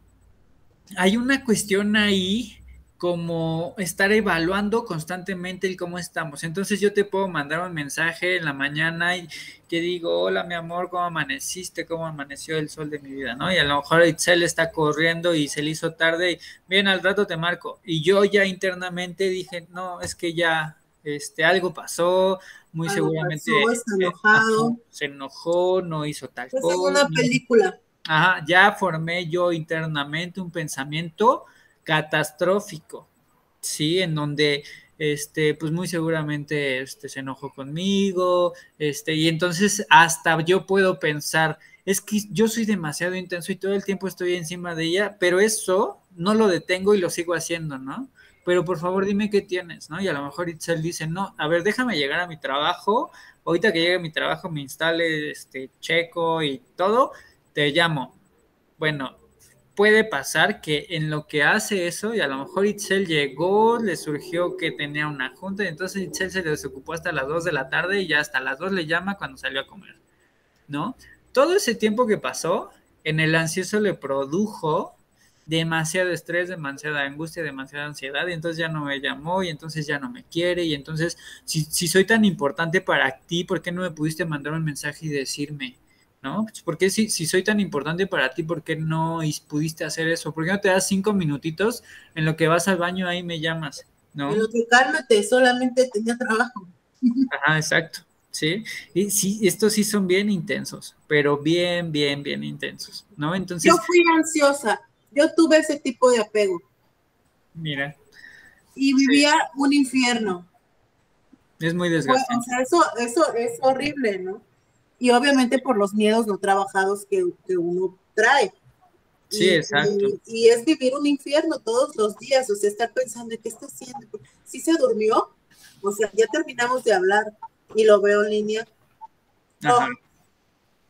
S1: hay una cuestión ahí como estar evaluando constantemente el cómo estamos. Entonces yo te puedo mandar un mensaje en la mañana y te digo, hola mi amor, ¿cómo amaneciste? ¿Cómo amaneció el sol de mi vida? ¿no? Y a lo mejor Itzel está corriendo y se le hizo tarde y bien al rato te marco. Y yo ya internamente dije, no, es que ya este, algo pasó, muy seguramente se enojó, no hizo tal
S3: cosa. Es una película.
S1: Ajá, ya formé yo internamente un pensamiento catastrófico, ¿sí? En donde, este, pues muy seguramente este, se enojó conmigo, este, y entonces hasta yo puedo pensar, es que yo soy demasiado intenso y todo el tiempo estoy encima de ella, pero eso no lo detengo y lo sigo haciendo, ¿no? Pero por favor dime qué tienes, ¿no? Y a lo mejor Itzel dice, no, a ver, déjame llegar a mi trabajo, ahorita que llegue mi trabajo me instale, este, checo y todo, te llamo. Bueno, puede pasar que en lo que hace eso, y a lo mejor Itzel llegó, le surgió que tenía una junta, y entonces Itzel se desocupó hasta las 2 de la tarde y ya hasta las 2 le llama cuando salió a comer, ¿no? Todo ese tiempo que pasó, en el ansioso le produjo demasiado estrés, demasiada angustia, demasiada ansiedad, y entonces ya no me llamó, y entonces ya no me quiere, y entonces, si, si soy tan importante para ti, ¿por qué no me pudiste mandar un mensaje y decirme? ¿No? Pues porque si, si soy tan importante para ti, ¿por qué no pudiste hacer eso? ¿Por qué no te das cinco minutitos en lo que vas al baño ahí me llamas? ¿no?
S3: Pero que cálmate, solamente tenía trabajo.
S1: Ajá, exacto. Sí, y sí, estos sí son bien intensos, pero bien, bien, bien intensos, ¿no? Entonces.
S3: Yo fui ansiosa, yo tuve ese tipo de apego.
S1: Mira.
S3: Y vivía un infierno.
S1: Es muy desgastante.
S3: o sea, eso, eso es horrible, ¿no? Y obviamente por los miedos no trabajados que, uno trae.
S1: Sí, exacto.
S3: Y, es vivir un infierno todos los días, o sea, estar pensando, ¿qué está haciendo? Si se durmió, o sea, ya terminamos de hablar y lo veo en línea. Ah,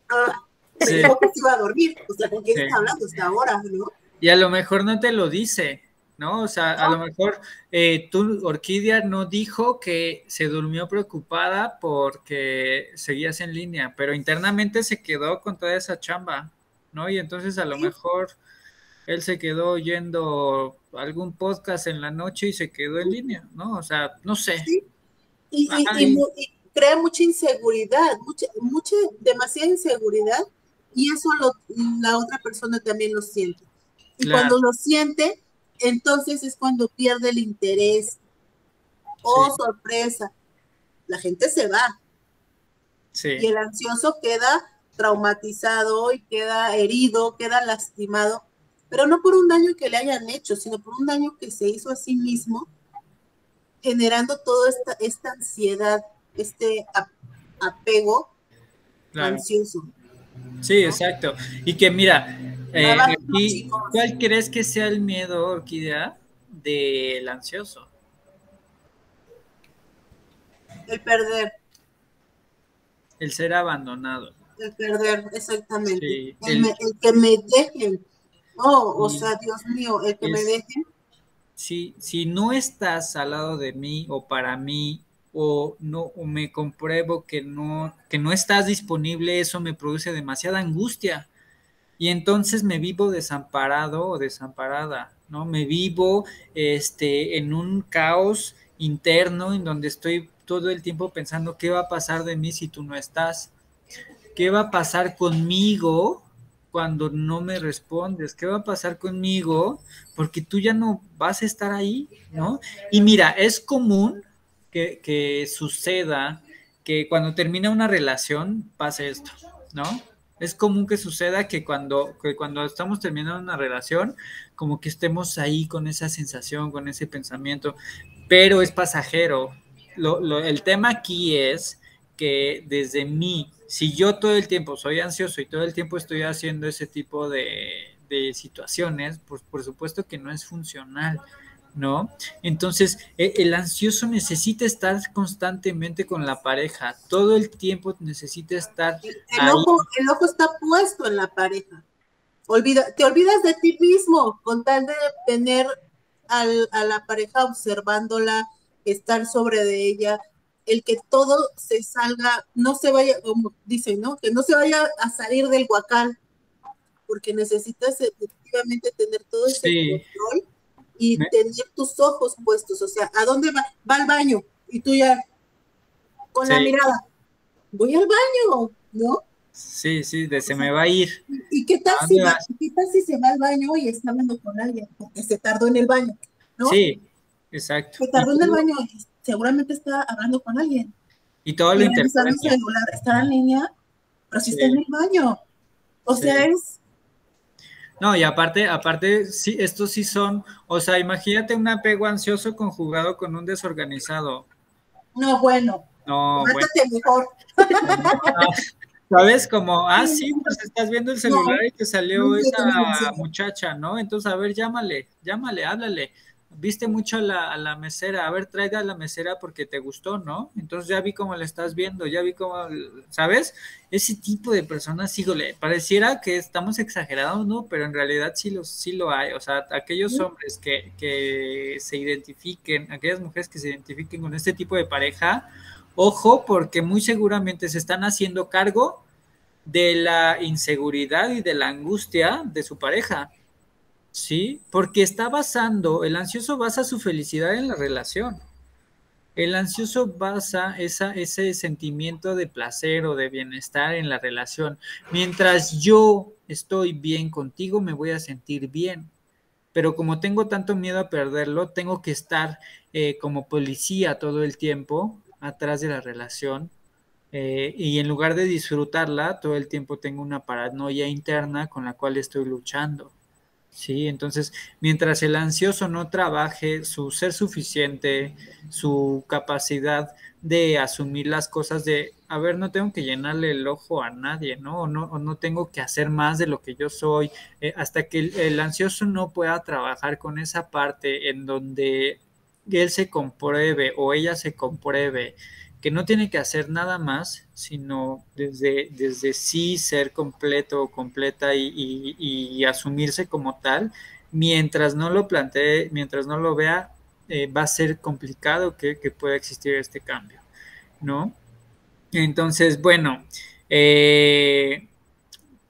S3: ah, que se iba a dormir, o sea, ¿con quién está hablando hasta ahora, no?
S1: Y a lo mejor no te lo dice, ¿no? O sea, a lo mejor eh, tú, Orquídea, no dijo que se durmió preocupada porque seguías en línea, pero internamente se quedó con toda esa chamba, ¿no? Y entonces a lo mejor él se quedó oyendo algún podcast en la noche y se quedó en línea, ¿no? O sea, no sé.
S3: Y, crea mucha inseguridad, mucha, mucha, demasiada inseguridad, y eso la otra persona también lo siente. Y cuando lo siente, entonces es cuando pierde el interés. Oh, sorpresa. La gente se va. Y el ansioso queda traumatizado y queda herido, queda lastimado, pero no por un daño que le hayan hecho, sino por un daño que se hizo a sí mismo, generando toda esta, esta ansiedad, este apego ansioso.
S1: Sí, exacto. Y que mira, eh, ¿Cuál crees que sea el miedo, Orquídea, del ansioso?
S3: El perder.
S1: El ser abandonado.
S3: El perder, exactamente. el, que me dejen. Oh, o sea, Dios mío, el que me dejen.
S1: Si, si no estás al lado de mí o para mí o no o me compruebo que no que no estás disponible, eso me produce demasiada angustia y entonces me vivo desamparado o desamparada, ¿no? Me vivo este, en un caos interno en donde estoy todo el tiempo pensando qué va a pasar de mí si tú no estás, qué va a pasar conmigo cuando no me respondes, qué va a pasar conmigo porque tú ya no vas a estar ahí, ¿no? Y mira, es común que, que suceda que cuando termina una relación pase esto, ¿no? Es común que suceda que cuando, que cuando estamos terminando una relación, como que estemos ahí con esa sensación, con ese pensamiento, pero es pasajero. el tema aquí es que desde mí, si yo todo el tiempo soy ansioso y todo el tiempo estoy haciendo ese tipo de, de situaciones, pues por supuesto que no es funcional. ¿No? Entonces, e, el ansioso necesita estar constantemente con la pareja, todo el tiempo necesita estar.
S3: El, Ojo, el ojo está puesto en la pareja. Olvida, te olvidas de ti mismo con tal de tener al, a la pareja observándola, estar sobre de ella, el que todo se salga, no se vaya, como dicen, ¿no? Que no se vaya a salir del huacal, porque necesitas efectivamente tener todo ese control y tener tus ojos puestos, o sea, ¿a dónde va? Va al baño y tú ya con la mirada, voy al baño, ¿no?
S1: Sí, sí, de se me va a ir.
S3: ¿Y qué tal, si va, qué tal si se va al baño y está hablando con alguien? Porque se tardó en el baño, ¿no?
S1: Sí, exacto.
S3: Se tardó en el baño y seguramente está hablando con alguien.
S1: Y todo lo interpreta.
S3: está en línea, pero si está en el baño. O sea, es
S1: no, y aparte, aparte, sí, estos sí son, o sea, imagínate un apego ansioso conjugado con un desorganizado.
S3: No, bueno.
S1: No,
S3: bueno. mejor.
S1: ¿Sabes? Como, ah, sí, pues estás viendo el celular y te salió esa muchacha, ¿no? Entonces, a ver, llámale, llámale, háblale viste mucho a la, a la, mesera, a ver, traiga a la mesera porque te gustó, ¿no? Entonces ya vi cómo le estás viendo, ya vi cómo, ¿sabes? Ese tipo de personas, híjole, pareciera que estamos exagerados, ¿no? Pero en realidad sí lo, sí lo hay, o sea, aquellos hombres que, que se identifiquen, aquellas mujeres que se identifiquen con este tipo de pareja, ojo, porque muy seguramente se están haciendo cargo de la inseguridad y de la angustia de su pareja. Sí, porque está basando, el ansioso basa su felicidad en la relación. El ansioso basa ese sentimiento de placer o de bienestar en la relación. Mientras yo estoy bien contigo, me voy a sentir bien. Pero como tengo tanto miedo a perderlo, tengo que estar eh, como policía todo el tiempo atrás de la relación. Eh, y en lugar de disfrutarla, todo el tiempo tengo una paranoia interna con la cual estoy luchando. Sí, entonces, mientras el ansioso no trabaje su ser suficiente, su capacidad de asumir las cosas de, a ver, no tengo que llenarle el ojo a nadie, ¿no? O no, no tengo que hacer más de lo que yo soy, eh, hasta que el, ansioso no pueda trabajar con esa parte en donde él se compruebe o ella se compruebe que no tiene que hacer nada más, sino desde, desde sí ser completo o completa y, asumirse como tal, mientras no lo plantee, mientras no lo vea, eh, va a ser complicado que, pueda existir este cambio, ¿no? Entonces, bueno, eh,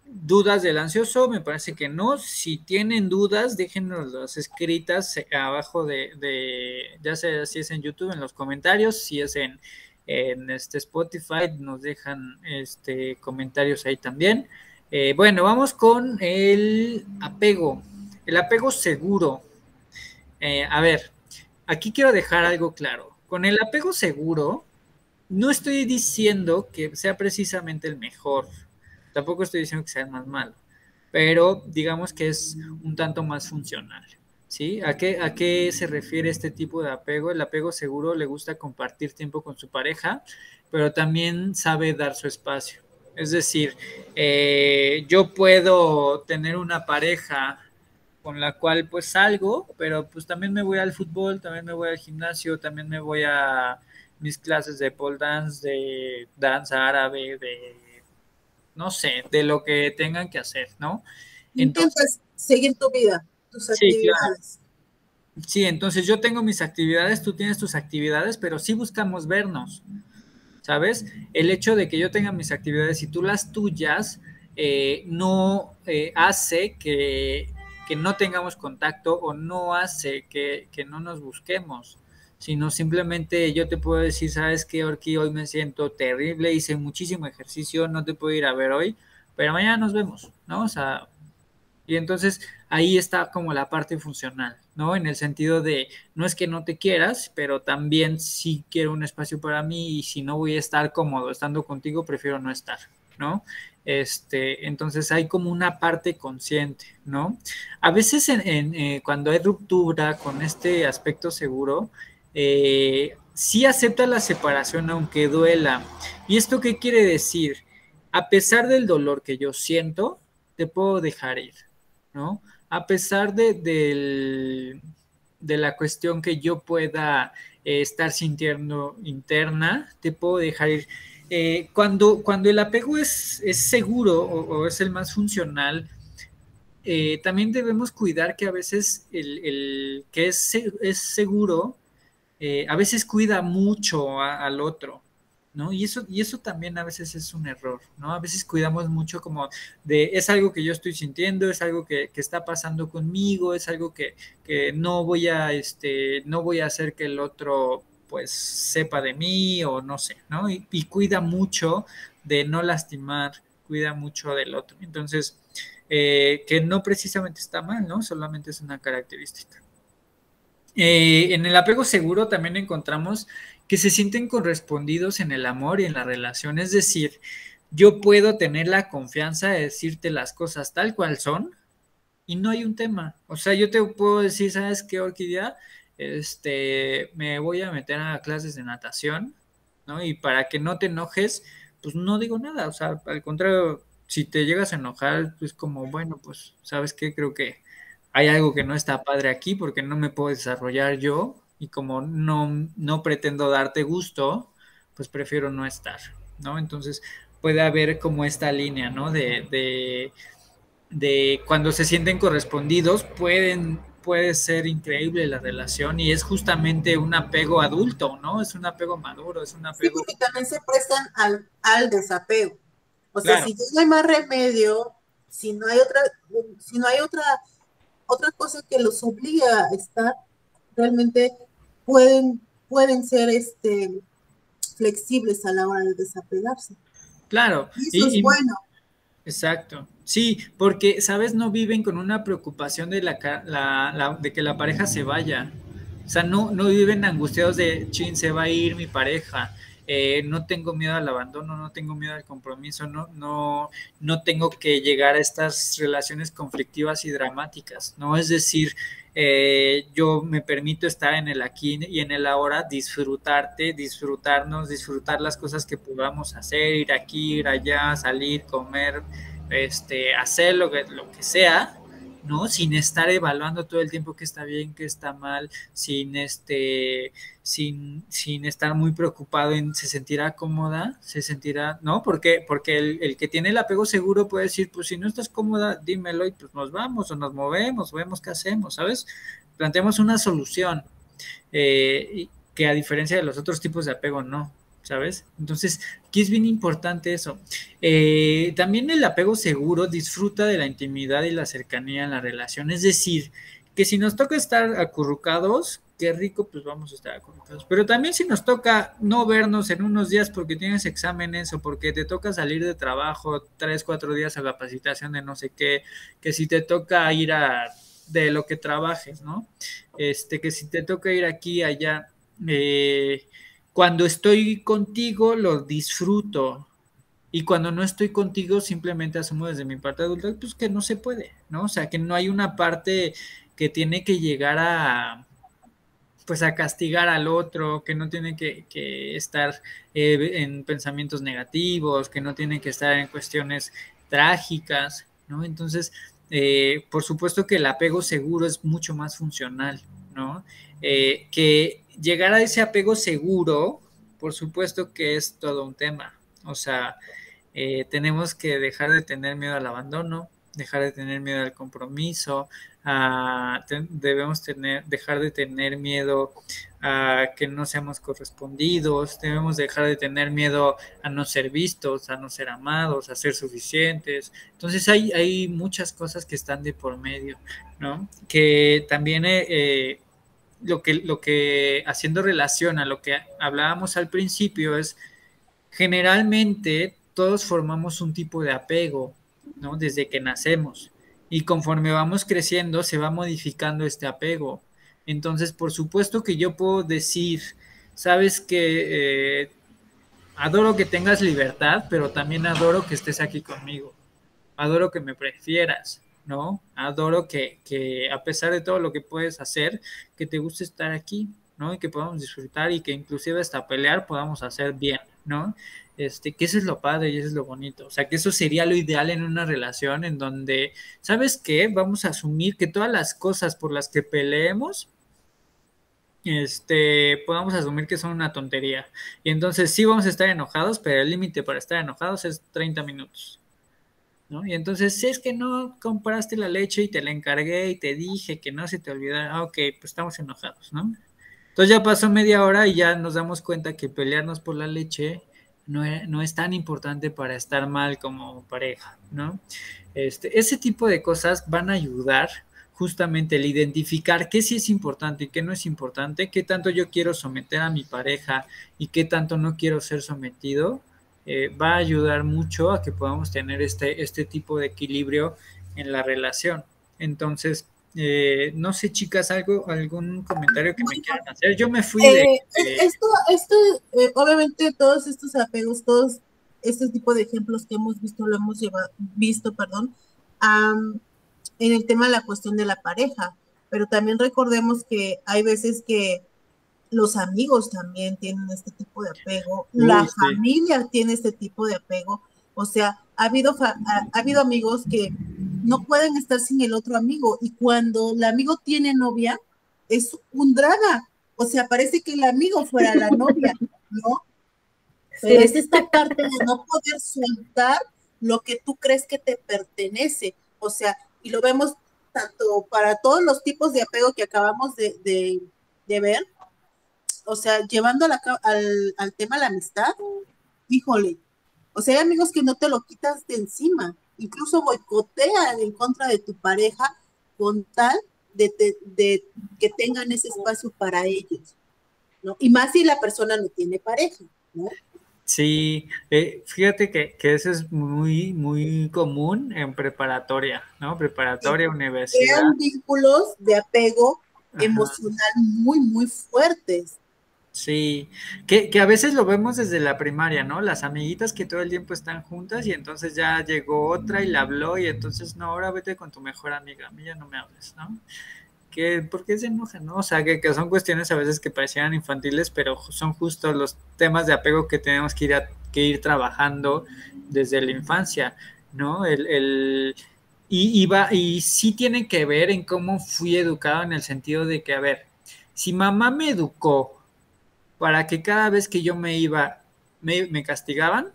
S1: dudas del ansioso, me parece que no. Si tienen dudas, déjenos escritas abajo de, de, ya sea si es en YouTube, en los comentarios, si es en, en este Spotify, nos dejan este, comentarios ahí también. Eh, bueno, vamos con el apego, el apego seguro. Eh, a ver, aquí quiero dejar algo claro. Con el apego seguro, no estoy diciendo que sea precisamente el mejor, tampoco estoy diciendo que sea el más malo, pero digamos que es un tanto más funcional. ¿Sí? ¿A qué, ¿A qué se refiere este tipo de apego? El apego seguro le gusta compartir tiempo con su pareja, pero también sabe dar su espacio. Es decir, eh, yo puedo tener una pareja con la cual pues salgo, pero pues también me voy al fútbol, también me voy al gimnasio, también me voy a mis clases de pole dance, de danza árabe, de no sé, de lo que tengan que hacer, ¿no?
S3: Entonces, seguir tu vida tus actividades.
S1: Sí, entonces yo tengo mis actividades, tú tienes tus actividades, pero sí buscamos vernos, ¿sabes? El hecho de que yo tenga mis actividades y tú las tuyas eh, no eh, hace que, no tengamos contacto o no hace que, que, no nos busquemos, sino simplemente yo te puedo decir, sabes que Orki, hoy me siento terrible, hice muchísimo ejercicio, no te puedo ir a ver hoy, pero mañana nos vemos, ¿no? O sea, y entonces ahí está como la parte funcional, ¿no? En el sentido de, no es que no te quieras, pero también sí quiero un espacio para mí y si no voy a estar cómodo estando contigo, prefiero no estar, ¿no? Este, entonces hay como una parte consciente, ¿no? A veces en, eh, cuando hay ruptura con este aspecto seguro, eh, sí acepta la separación aunque duela. ¿Y esto qué quiere decir? A pesar del dolor que yo siento, te puedo dejar ir, ¿no? A pesar de, de la cuestión que yo pueda eh, estar sintiendo interna, te puedo dejar ir. Eh, cuando, cuando el apego es, es seguro o, es el más funcional, eh, también debemos cuidar que a veces el, que es, es seguro, a veces cuida mucho al otro. ¿No? Y eso, y eso también a veces es un error, ¿no? A veces cuidamos mucho como de, es algo que yo estoy sintiendo, es algo que, está pasando conmigo, es algo que, no voy a, este, no voy a hacer que el otro, pues, sepa de mí o no sé, ¿no? Y, cuida mucho de no lastimar, cuida mucho del otro. Entonces, eh, que no precisamente está mal, ¿no? Solamente es una característica. Eh, en el apego seguro también encontramos que se sienten correspondidos en el amor y en la relación. Es decir, yo puedo tener la confianza de decirte las cosas tal cual son y no hay un tema. O sea, yo te puedo decir, ¿sabes qué, Orquídea? Este, me voy a meter a clases de natación, ¿no? Y para que no te enojes, pues no digo nada. O sea, al contrario, si te llegas a enojar, pues como, bueno, pues, ¿sabes qué? Creo que hay algo que no está padre aquí porque no me puedo desarrollar yo y como no, no pretendo darte gusto, pues prefiero no estar, ¿no? Entonces puede haber como esta línea, ¿no? De, de, cuando se sienten correspondidos, pueden, puede ser increíble la relación y es justamente un apego adulto, ¿no? Es un apego maduro, es un apego...
S3: Sí, porque también se prestan al, al desapego. O sea, si no hay más remedio, si no hay otra, si no hay otra, otra cosa que los obliga a estar, realmente pueden, pueden ser este, flexibles a la hora de desapegarse.
S1: Claro.
S3: Y eso es bueno.
S1: Exacto. Sí, porque, ¿sabes? No viven con una preocupación de, la, de que la pareja se vaya. O sea, no, no viven angustiados de, chin, se va a ir mi pareja. Eh, no tengo miedo al abandono, no tengo miedo al compromiso, no, no, no tengo que llegar a estas relaciones conflictivas y dramáticas, ¿no? Es decir, eh, yo me permito estar en el aquí y en el ahora, disfrutarte, disfrutarnos, disfrutar las cosas que podamos hacer, ir aquí, ir allá, salir, comer, este, hacer lo que, lo que sea, ¿no? Sin estar evaluando todo el tiempo que está bien, que está mal, sin este, sin, sin estar muy preocupado en se sentirá cómoda, se sentirá, ¿no? Porque, porque el, que tiene el apego seguro puede decir, pues si no estás cómoda, dímelo y pues nos vamos o nos movemos, vemos qué hacemos, ¿sabes? Planteamos una solución, eh, que a diferencia de los otros tipos de apego, no. ¿Sabes? Entonces, aquí es bien importante eso. Eh, también el apego seguro disfruta de la intimidad y la cercanía en la relación, es decir, que si nos toca estar acurrucados, qué rico, pues vamos a estar acurrucados. Pero también si nos toca no vernos en unos días porque tienes exámenes o porque te toca salir de trabajo tres, cuatro días a capacitación de no sé qué, que si te toca ir a de lo que trabajes, ¿no? Este, que si te toca ir aquí, allá, eh, cuando estoy contigo lo disfruto y cuando no estoy contigo simplemente asumo desde mi parte adulta pues que no se puede, ¿no? O sea, que no hay una parte que tiene que llegar a pues a castigar al otro, que no tiene que, estar eh, en pensamientos negativos, que no tiene que estar en cuestiones trágicas, ¿no? Entonces, eh, por supuesto que el apego seguro es mucho más funcional, ¿no? Eh, que llegar a ese apego seguro, por supuesto que es todo un tema. O sea, eh, tenemos que dejar de tener miedo al abandono, dejar de tener miedo al compromiso, debemos tener, dejar de tener miedo a que no seamos correspondidos, debemos dejar de tener miedo a no ser vistos, a no ser amados, a ser suficientes. Entonces hay, hay muchas cosas que están de por medio, ¿no? Que también eh, lo que, lo que haciendo relación a lo que hablábamos al principio es generalmente todos formamos un tipo de apego, ¿no? Desde que nacemos. Y conforme vamos creciendo, se va modificando este apego. Entonces, por supuesto que yo puedo decir, sabes que eh, adoro que tengas libertad, pero también adoro que estés aquí conmigo. Adoro que me prefieras, ¿no? Adoro que, que a pesar de todo lo que puedes hacer, que te guste estar aquí, ¿no? Y que podamos disfrutar y que inclusive hasta pelear podamos hacer bien, ¿no? Este, que eso es lo padre y eso es lo bonito. O sea, que eso sería lo ideal en una relación en donde, ¿sabes qué? Vamos a asumir que todas las cosas por las que peleemos, este, podamos asumir que son una tontería. Y entonces sí vamos a estar enojados, pero el límite para estar enojados es 30 minutos. Y entonces, si es que no compraste la leche y te la encargué y te dije que no se te olvidara, ah, ok, pues estamos enojados, ¿no? Entonces ya pasó media hora y ya nos damos cuenta que pelearnos por la leche no es, no es tan importante para estar mal como pareja, ¿no? Este, ese tipo de cosas van a ayudar justamente el identificar qué sí es importante y qué no es importante, qué tanto yo quiero someter a mi pareja y qué tanto no quiero ser sometido, eh, va a ayudar mucho a que podamos tener este, este tipo de equilibrio en la relación. Entonces, eh, no sé, chicas, algo, algún comentario que me quieran hacer. Yo me fui de,
S3: eh, Esto, esto obviamente, todos estos apegos, todos este tipo de ejemplos que hemos visto, lo hemos llevado, visto, perdón, en el tema de la cuestión de la pareja. Pero también recordemos que hay veces que los amigos también tienen este tipo de apego, la familia tiene este tipo de apego, o sea, ha habido, ha, habido amigos que no pueden estar sin el otro amigo y cuando el amigo tiene novia, es un drama, o sea, parece que el amigo fuera la novia, ¿no? Pero es esta parte de no poder soltar lo que tú crees que te pertenece, o sea, y lo vemos tanto para todos los tipos de apego que acabamos de, de ver, o sea, llevando al, al tema la amistad, híjole, o sea, hay amigos que no te lo quitas de encima, incluso boicotean en contra de tu pareja con tal de, de, que tengan ese espacio para ellos, ¿no? Y más si la persona no tiene pareja, ¿no?
S1: Sí, eh, fíjate que, que, eso es muy, muy común en preparatoria, ¿no? Preparatoria, universidad.
S3: Crean vínculos de apego emocional muy, muy fuertes.
S1: Sí, que, que, a veces lo vemos desde la primaria, ¿no? Las amiguitas que todo el tiempo están juntas y entonces ya llegó otra y la habló y entonces, no, ahora vete con tu mejor amiga, a mí ya no me hables, ¿no? Que, ¿Por qué se no? O sea, que, que son cuestiones a veces que parecían infantiles, pero son justo los temas de apego que tenemos que ir, que ir trabajando desde la infancia, ¿no? El, el, y, y, va, y sí tiene que ver en cómo fui educado en el sentido de que, a ver, si mamá me educó para que cada vez que yo me iba, me, castigaban.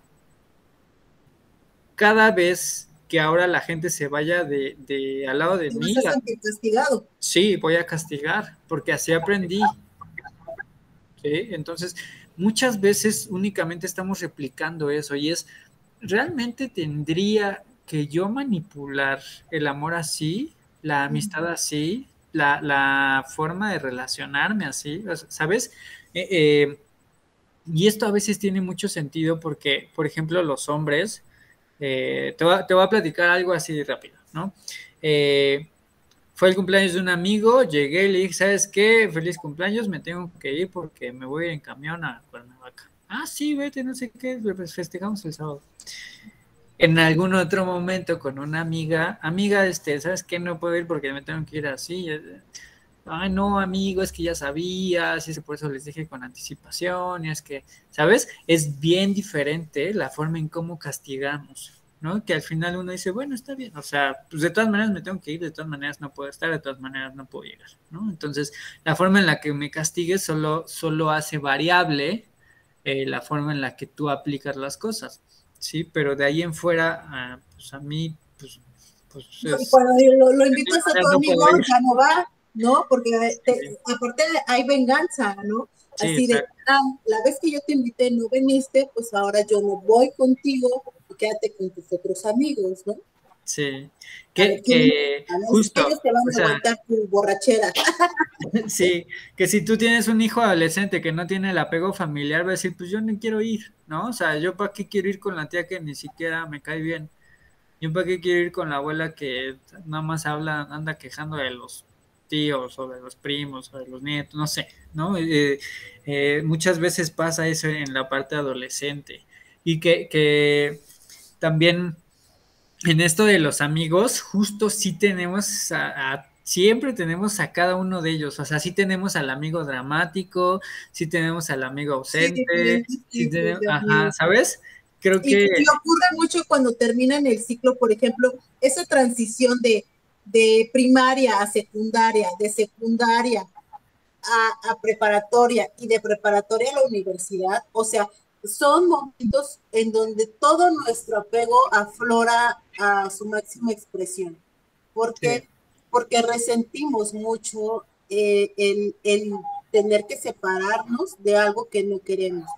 S1: Cada vez que ahora la gente se vaya de, de al lado de mí.
S3: castigado?
S1: Sí, voy a castigar, porque así aprendí. Entonces, muchas veces únicamente estamos replicando eso y es, ¿realmente tendría que yo manipular el amor así, la amistad así, la, la forma de relacionarme así? ¿Sabes? Eh, eh, y esto a veces tiene mucho sentido porque, por ejemplo, los hombres, eh, te, voy a, platicar algo así rápido, ¿no? fue el cumpleaños de un amigo, llegué y le dije, ¿sabes qué? Feliz cumpleaños, me tengo que ir porque me voy en camión a Cuernavaca. Ah, sí, vete, no sé qué, festejamos el sábado. En algún otro momento con una amiga, amiga, este, ¿sabes qué? No puedo ir porque me tengo que ir así ay, no, amigo, es que ya sabías, y por eso les dije con anticipación, y es que, ¿sabes? Es bien diferente la forma en cómo castigamos, ¿no? Que al final uno dice, bueno, está bien, o sea, pues de todas maneras me tengo que ir, de todas maneras no puedo estar, de todas maneras no puedo llegar, ¿no? Entonces, la forma en la que me castigues solo, solo hace variable eh, la forma en la que tú aplicas las cosas, ¿sí? Pero de ahí en fuera, ah, pues a mí, pues... pues
S3: cuando lo, invitas a tu amigo, ya no va ¿no? Porque aparte hay venganza, ¿no? Así de, ah, la vez que yo te invité no viniste, pues ahora yo no voy contigo y quédate con tus otros amigos, ¿no?
S1: Sí, que, que justo,
S3: ellos te van a aguantar tu borrachera.
S1: Sí, que si tú tienes un hijo adolescente que no tiene el apego familiar, va a decir, pues yo no quiero ir, ¿no? O sea, yo para qué quiero ir con la tía que ni siquiera me cae bien. Yo para qué quiero ir con la abuela que nada más habla, anda quejando de los tíos o de los primos o de los nietos, no sé, ¿no? Eh, eh, muchas veces pasa eso en la parte adolescente y que, también en esto de los amigos, justo sí tenemos a, siempre tenemos a cada uno de ellos, o sea, sí tenemos al amigo dramático, sí tenemos al amigo ausente, sí, tenemos, ajá, ¿sabes?
S3: Creo que... Y, ocurre mucho cuando terminan el ciclo, por ejemplo, esa transición de, de primaria a secundaria, de secundaria a, a, preparatoria y de preparatoria a la universidad, o sea, son momentos en donde todo nuestro apego aflora a su máxima expresión. porque Porque resentimos mucho eh, el, el, tener que separarnos de algo que no queremos.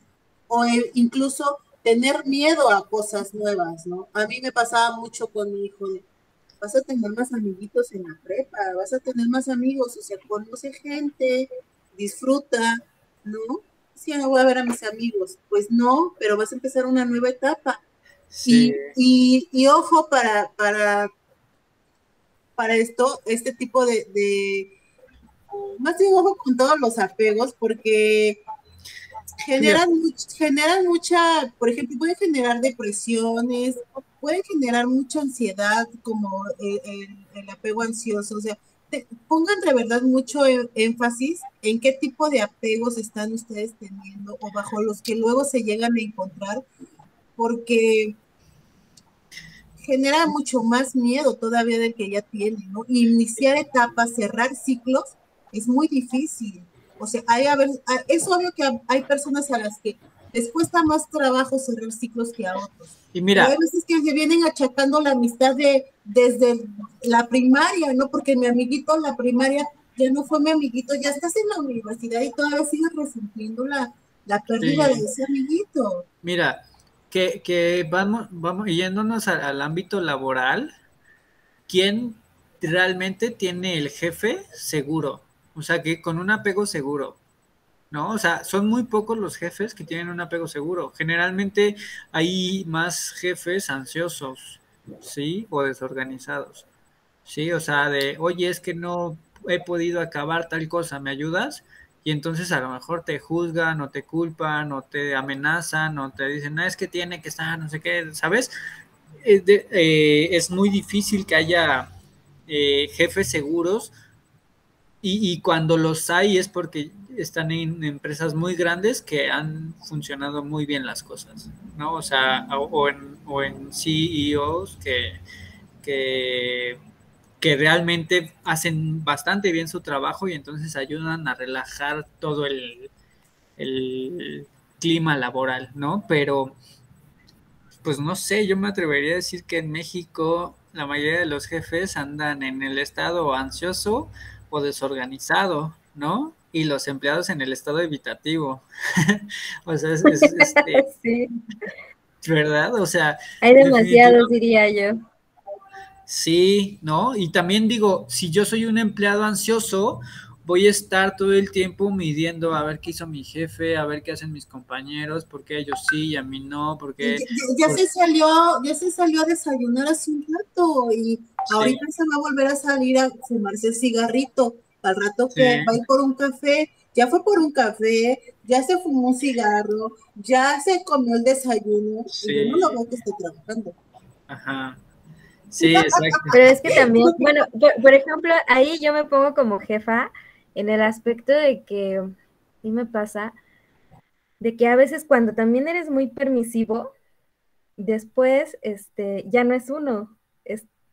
S3: O incluso tener miedo a cosas nuevas, ¿no? A mí me pasaba mucho con mi hijo de, vas a tener más amiguitos en la prepa, vas a tener más amigos, o sea, conoce gente, disfruta, ¿no? Sí, no voy a ver a mis amigos. Pues no, pero vas a empezar una nueva etapa. Sí. Y, y, ojo para, para, para esto, este tipo de, de más bien ojo con todos los apegos, porque generan, generan mucha, por ejemplo, pueden generar depresiones, pueden generar mucha ansiedad, como el, apego ansioso, o sea, pongan de verdad mucho e, énfasis en qué tipo de apegos están ustedes teniendo o bajo los que luego se llegan a encontrar, porque genera mucho más miedo todavía del que ya tienen, ¿no? Iniciar etapas, cerrar ciclos es muy difícil. O sea, hay a ver, es obvio que hay personas a las que les cuesta más trabajo cerrar ciclos que a otros.
S1: Y mira.
S3: Hay veces que se vienen achacando la amistad de desde la primaria, ¿no? Porque mi amiguito en la primaria ya no fue mi amiguito, ya estás en la universidad y todavía sigues resintiendo la, la pérdida de ese amiguito.
S1: Mira, que, que vamos, vamos yéndonos al ámbito laboral, ¿quién realmente tiene el jefe seguro? O sea, que con un apego seguro, ¿no? O sea, son muy pocos los jefes que tienen un apego seguro. Generalmente hay más jefes ansiosos, ¿sí? O desorganizados, ¿sí? O sea, de, oye, es que no he podido acabar tal cosa, ¿me ayudas? Y entonces a lo mejor te juzgan o te culpan o te amenazan o te dicen, no, es que tiene que estar, no sé qué, ¿sabes? Es, eh, es muy difícil que haya eh, jefes seguros y, cuando los hay es porque están en empresas muy grandes que han funcionado muy bien las cosas, ¿no? O sea, o, en, o en CEOs que, que, realmente hacen bastante bien su trabajo y entonces ayudan a relajar todo el, el clima laboral, ¿no? Pero, pues no sé, yo me atrevería a decir que en México la mayoría de los jefes andan en el estado ansioso o desorganizado, ¿no? Y los empleados en el estado evitativo. o sea, es, este, sí. ¿verdad? O sea,
S2: hay demasiados, diría yo.
S1: Sí, ¿no? Y también digo, si yo soy un empleado ansioso, voy a estar todo el tiempo midiendo a ver qué hizo mi jefe, a ver qué hacen mis compañeros, porque ellos sí y a mí no, porque...
S3: Ya, se salió, ya se salió a desayunar hace un rato y ahorita se va a volver a salir a fumarse el cigarrito. Al rato que va a ir por un café, ya fue por un café, ya se fumó un cigarro, ya se comió el desayuno, y yo no lo veo que esté trabajando.
S1: Ajá. Sí, exacto.
S2: Pero es que también, bueno, por ejemplo, ahí yo me pongo como jefa en el aspecto de que, y me pasa, de que a veces cuando también eres muy permisivo, después este, ya no es uno,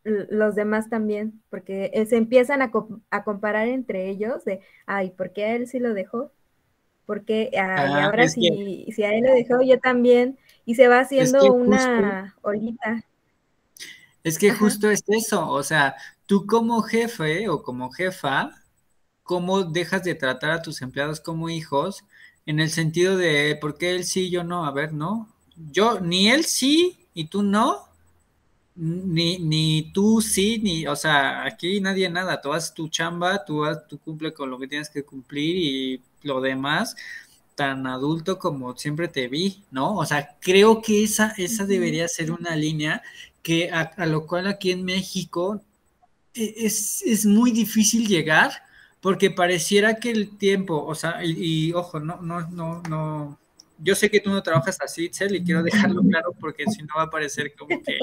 S2: los demás también, porque eh, se empiezan a, a comparar entre ellos de, ay, ¿por qué a él sí lo dejó? Porque ah, ahora si, si, a él lo dejó, yo también, y se va haciendo una olita.
S1: Es que justo es eso, o sea, tú como jefe o como jefa, cómo dejas de tratar a tus empleados como hijos en el sentido de por qué él sí, yo no, a ver, no. Yo, ni él sí y tú no, ni, ni tú sí, ni, o sea, aquí nadie nada, tú haces tu chamba, tú, tú cumple con lo que tienes que cumplir y lo demás, tan adulto como siempre te vi, ¿no? O sea, creo que esa, esa debería ser una línea que a lo cual aquí en México e, es, es muy difícil llegar porque pareciera que el tiempo, o sea, y, ojo, no, no, no, no, yo sé que tú no trabajas así, Itzel, y quiero dejarlo claro porque si no va a parecer como que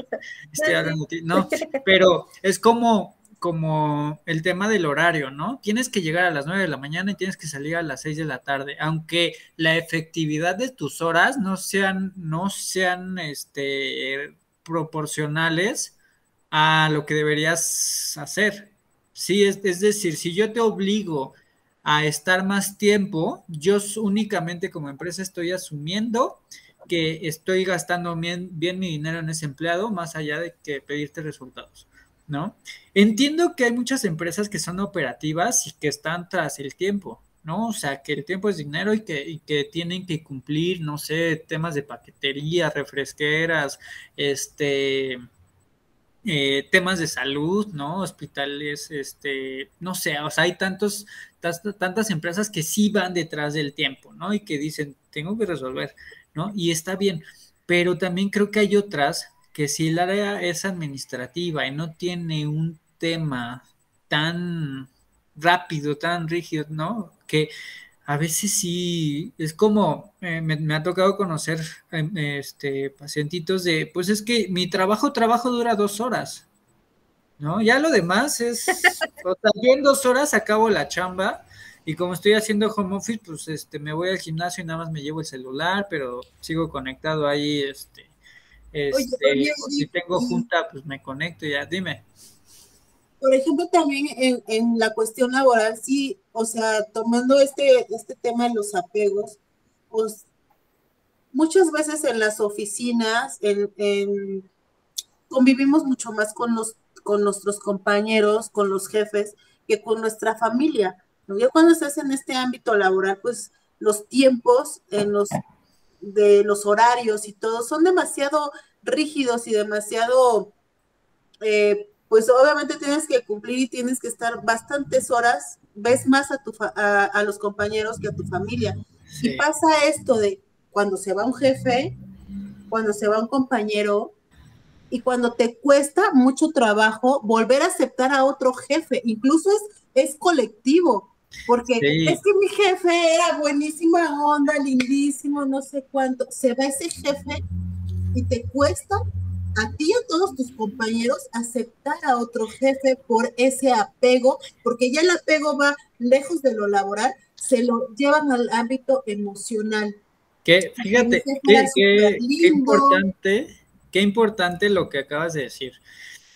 S1: estoy hablando de ti, no, pero es como, como el tema del horario, ¿no? Tienes que llegar a las 9 de la mañana y tienes que salir a las 6 de la tarde, aunque la efectividad de tus horas no sean, no sean, este, proporcionales a lo que deberías hacer, Sí, es, decir, si yo te obligo a estar más tiempo, yo únicamente como empresa estoy asumiendo que estoy gastando bien, bien, mi dinero en ese empleado, más allá de que pedirte resultados, ¿no? Entiendo que hay muchas empresas que son operativas y que están tras el tiempo, ¿no? O sea, que el tiempo es dinero y que, y que tienen que cumplir, no sé, temas de paquetería, refresqueras, este, eh, temas de salud, ¿no? Hospitales, este, no sé, o sea, hay tantos, tantas empresas que sí van detrás del tiempo, ¿no? Y que dicen, tengo que resolver, ¿no? Y está bien, pero también creo que hay otras que si el área es administrativa y no tiene un tema tan rápido, tan rígido, ¿no? Que a veces sí, es como, eh, me, ha tocado conocer em, este, pacientitos de, pues es que mi trabajo, trabajo dura dos horas, ¿no? Ya lo demás es, o sea, yo en dos horas acabo la chamba y como estoy haciendo home office, pues este, me voy al gimnasio y nada más me llevo el celular, pero sigo conectado ahí, este, este, si tengo junta, pues me conecto ya, dime
S3: por ejemplo, también en, la cuestión laboral, sí, o sea, tomando este, este tema de los apegos, pues muchas veces en las oficinas en, convivimos mucho más con, los, con nuestros compañeros, con los jefes, que con nuestra familia. Ya cuando estás en este ámbito laboral, pues los tiempos en los, de los horarios y todo son demasiado rígidos y demasiado eh, pues obviamente tienes que cumplir y tienes que estar bastantes horas, ves más a, tu a, los compañeros que a tu familia. Y pasa esto de cuando se va un jefe, cuando se va un compañero, y cuando te cuesta mucho trabajo volver a aceptar a otro jefe, incluso es, es colectivo, porque es que mi jefe era buenísima onda, lindísimo, no sé cuánto, se va ese jefe y te cuesta a ti y a todos tus compañeros aceptar a otro jefe por ese apego, porque ya el apego va lejos de lo laboral, se lo llevan al ámbito emocional.
S1: Que fíjate, qué, importante, qué importante lo que acabas de decir.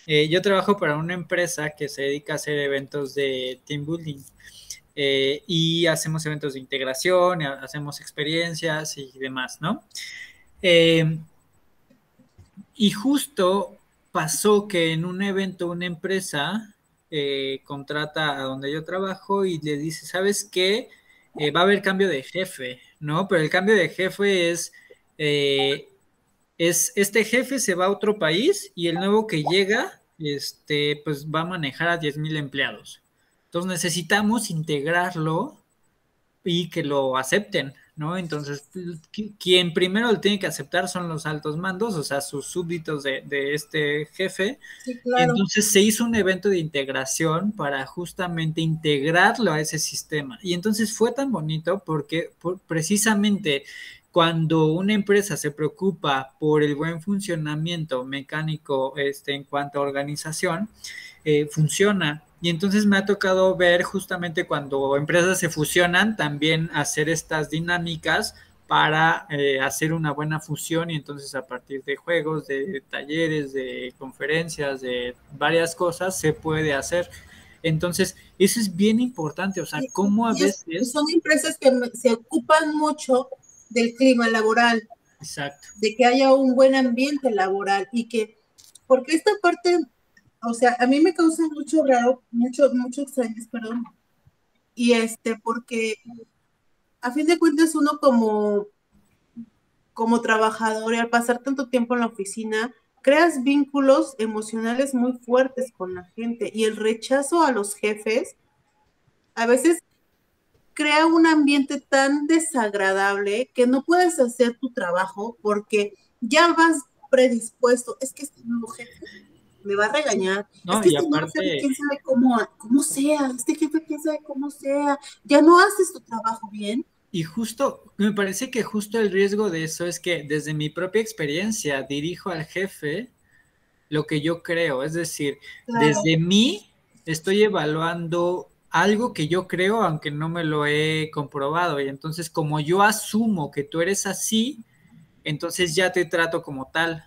S1: Eh, yo trabajo para una empresa que se dedica a hacer eventos de team building. Eh, y hacemos eventos de integración, hacemos experiencias y demás, ¿no? Eh, y justo pasó que en un evento una empresa eh, contrata a donde yo trabajo y le dice, ¿sabes qué? Eh, va a haber cambio de jefe, ¿no? Pero el cambio de jefe es, eh, es, este jefe se va a otro país y el nuevo que llega, este, pues va a manejar a 10 mil empleados. Entonces necesitamos integrarlo y que lo acepten, ¿no? Entonces, quien primero lo tiene que aceptar son los altos mandos, o sea, sus súbditos de, este jefe. Entonces se hizo un evento de integración para justamente integrarlo a ese sistema. Y entonces fue tan bonito porque precisamente cuando una empresa se preocupa por el buen funcionamiento mecánico este, en cuanto a organización, eh, funciona y entonces me ha tocado ver justamente cuando empresas se fusionan, también hacer estas dinámicas para eh, hacer una buena fusión y entonces a partir de juegos, de talleres, de conferencias, de varias cosas se puede hacer. Entonces, eso es bien importante, o sea, cómo a veces...
S3: Son empresas que se ocupan mucho del clima laboral.
S1: Exacto.
S3: De que haya un buen ambiente laboral y que, porque esta parte o sea, a mí me causa mucho raro, mucho, mucho extraño, perdón. Y este, porque a fin de cuentas uno como, como trabajador y al pasar tanto tiempo en la oficina, creas vínculos emocionales muy fuertes con la gente y el rechazo a los jefes a veces crea un ambiente tan desagradable que no puedes hacer tu trabajo porque ya vas predispuesto, es que este nuevo jefe me va a regañar. No, es que este aparte... quién sabe cómo, cómo sea, este jefe quién sabe cómo sea, ya no haces tu trabajo bien.
S1: Y justo, me parece que justo el riesgo de eso es que desde mi propia experiencia dirijo al jefe lo que yo creo, es decir, desde mí estoy evaluando algo que yo creo aunque no me lo he comprobado y entonces como yo asumo que tú eres así, entonces ya te trato como tal.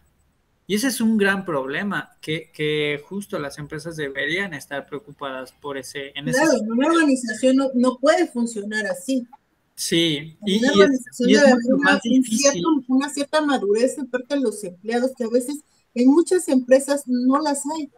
S1: Y ese es un gran problema que, justo las empresas deberían estar preocupadas por ese.
S3: En claro, una organización no, puede funcionar así.
S1: Sí,
S3: y, una organización debe haber una, cierta madurez en parte de los empleados que a veces en muchas empresas no las hay.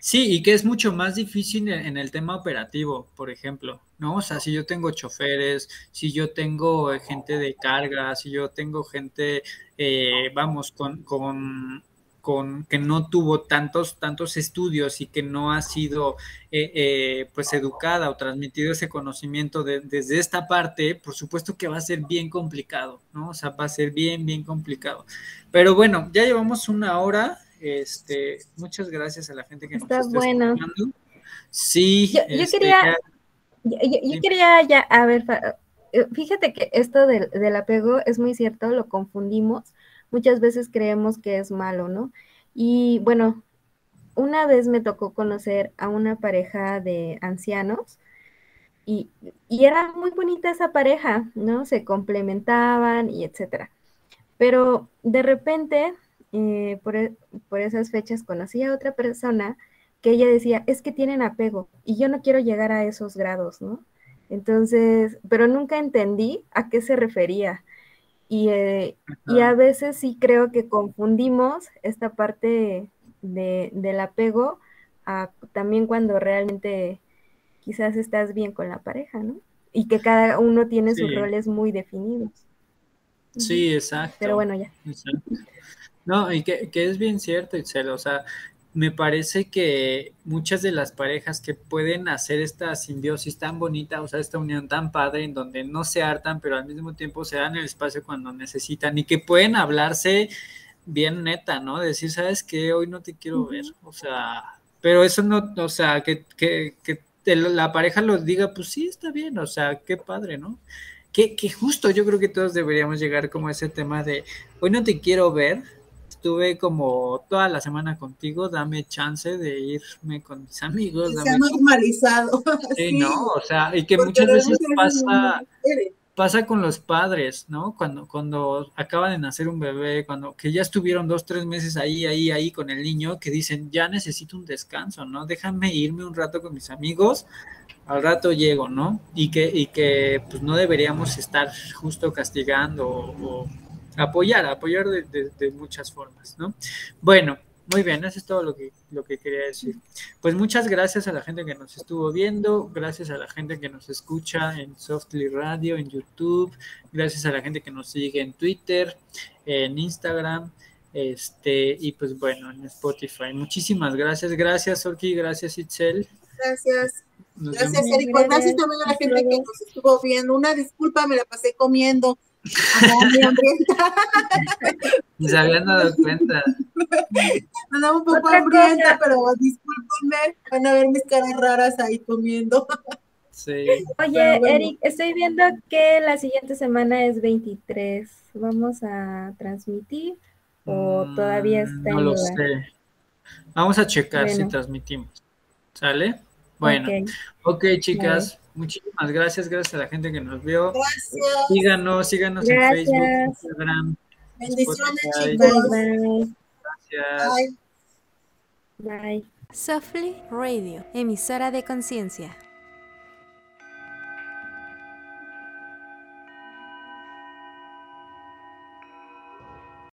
S1: Sí, y que es mucho más difícil en el tema operativo, por ejemplo, ¿no? O sea, si yo tengo choferes, si yo tengo eh, gente de carga, si yo tengo gente, eh, vamos, con, con, con, que no tuvo tantos, tantos estudios y que no ha sido, eh, pues, educada o transmitido ese conocimiento desde esta parte, por supuesto que va a ser bien complicado, ¿no? O sea, va a ser bien, bien complicado. Pero bueno, ya llevamos una hora, este, muchas gracias a la gente que
S2: está nos está bueno.
S1: Sí,
S2: yo, este, quería, yo, quería ya, a ver, eh, fíjate que esto del, del, apego es muy cierto, lo confundimos. Muchas veces creemos que es malo, ¿no? Y bueno, una vez me tocó conocer a una pareja de ancianos y, y era muy bonita esa pareja, ¿no? Se complementaban y etcétera. Pero de repente eh, e, por, esas fechas conocí a otra persona que ella decía, es que tienen apego y yo no quiero llegar a esos grados, ¿no? Entonces, pero nunca entendí a qué se refería. Y, eh, y a veces sí creo que confundimos esta parte de, del apego también cuando realmente quizás estás bien con la pareja, ¿no? Y que cada uno tiene sus roles muy definidos.
S1: Sí, exacto.
S2: Pero bueno, ya.
S1: No, y que, es bien cierto, Itzel, o sea, me parece que muchas de las parejas que pueden hacer esta simbiosis tan bonita, o sea, esta unión tan padre en donde no se hartan, pero al mismo tiempo se dan el espacio cuando necesitan y que pueden hablarse bien neta, ¿no? Decir, ¿sabes qué? Hoy no te quiero ver, o sea, pero eso no, o sea, que, que, que la pareja lo diga, pues sí, está bien, o sea, qué padre, ¿no? Que, que justo yo creo que todos deberíamos llegar como a ese tema de, hoy no te quiero ver, estuve como toda la semana contigo, dame chance de irme con mis amigos.
S3: Se ha normalizado.
S1: Sí, no, o sea, y que muchas veces pasa, pasa con los padres, ¿no? Cuando, cuando acaban de nacer un bebé, cuando que ya estuvieron dos, tres meses ahí, ahí, ahí con el niño, que dicen, ya necesito un descanso, ¿no? Déjame irme un rato con mis amigos, al rato llego, ¿no? Y que, y que pues no deberíamos estar justo castigando o apoyar, apoyar de, muchas formas, ¿no? Bueno, muy bien, eso es todo lo que, lo que quería decir. Pues muchas gracias a la gente que nos estuvo viendo, gracias a la gente que nos escucha en Softly Radio, en YouTube, gracias a la gente que nos sigue en Twitter, en Instagram, este, y pues bueno, en Spotify. Muchísimas gracias, gracias Orki, gracias Itzel.
S3: Gracias. gracias, Eric. Gracias también a la gente que nos estuvo viendo. Una disculpa, me la pasé comiendo
S1: Ni se habían dado cuenta.
S3: Andaba un poco hambrienta, pero discúlpenme, van a ver mis caras raras ahí comiendo.
S1: Sí.
S2: Oye, Eric, estoy viendo que la siguiente semana es 23. ¿Vamos a transmitir o mm, todavía está
S1: No lo sé. Vamos a checar si transmitimos. ¿Sale? Bueno, ok, chicas. Muchísimas gracias, gracias a la gente que nos vio.
S3: Gracias.
S1: Síganos, síganos en Facebook, Instagram.
S3: Bendiciones, chicos.
S2: Bye.
S1: Gracias.
S2: Bye.
S4: Softly Radio, emisora de conciencia.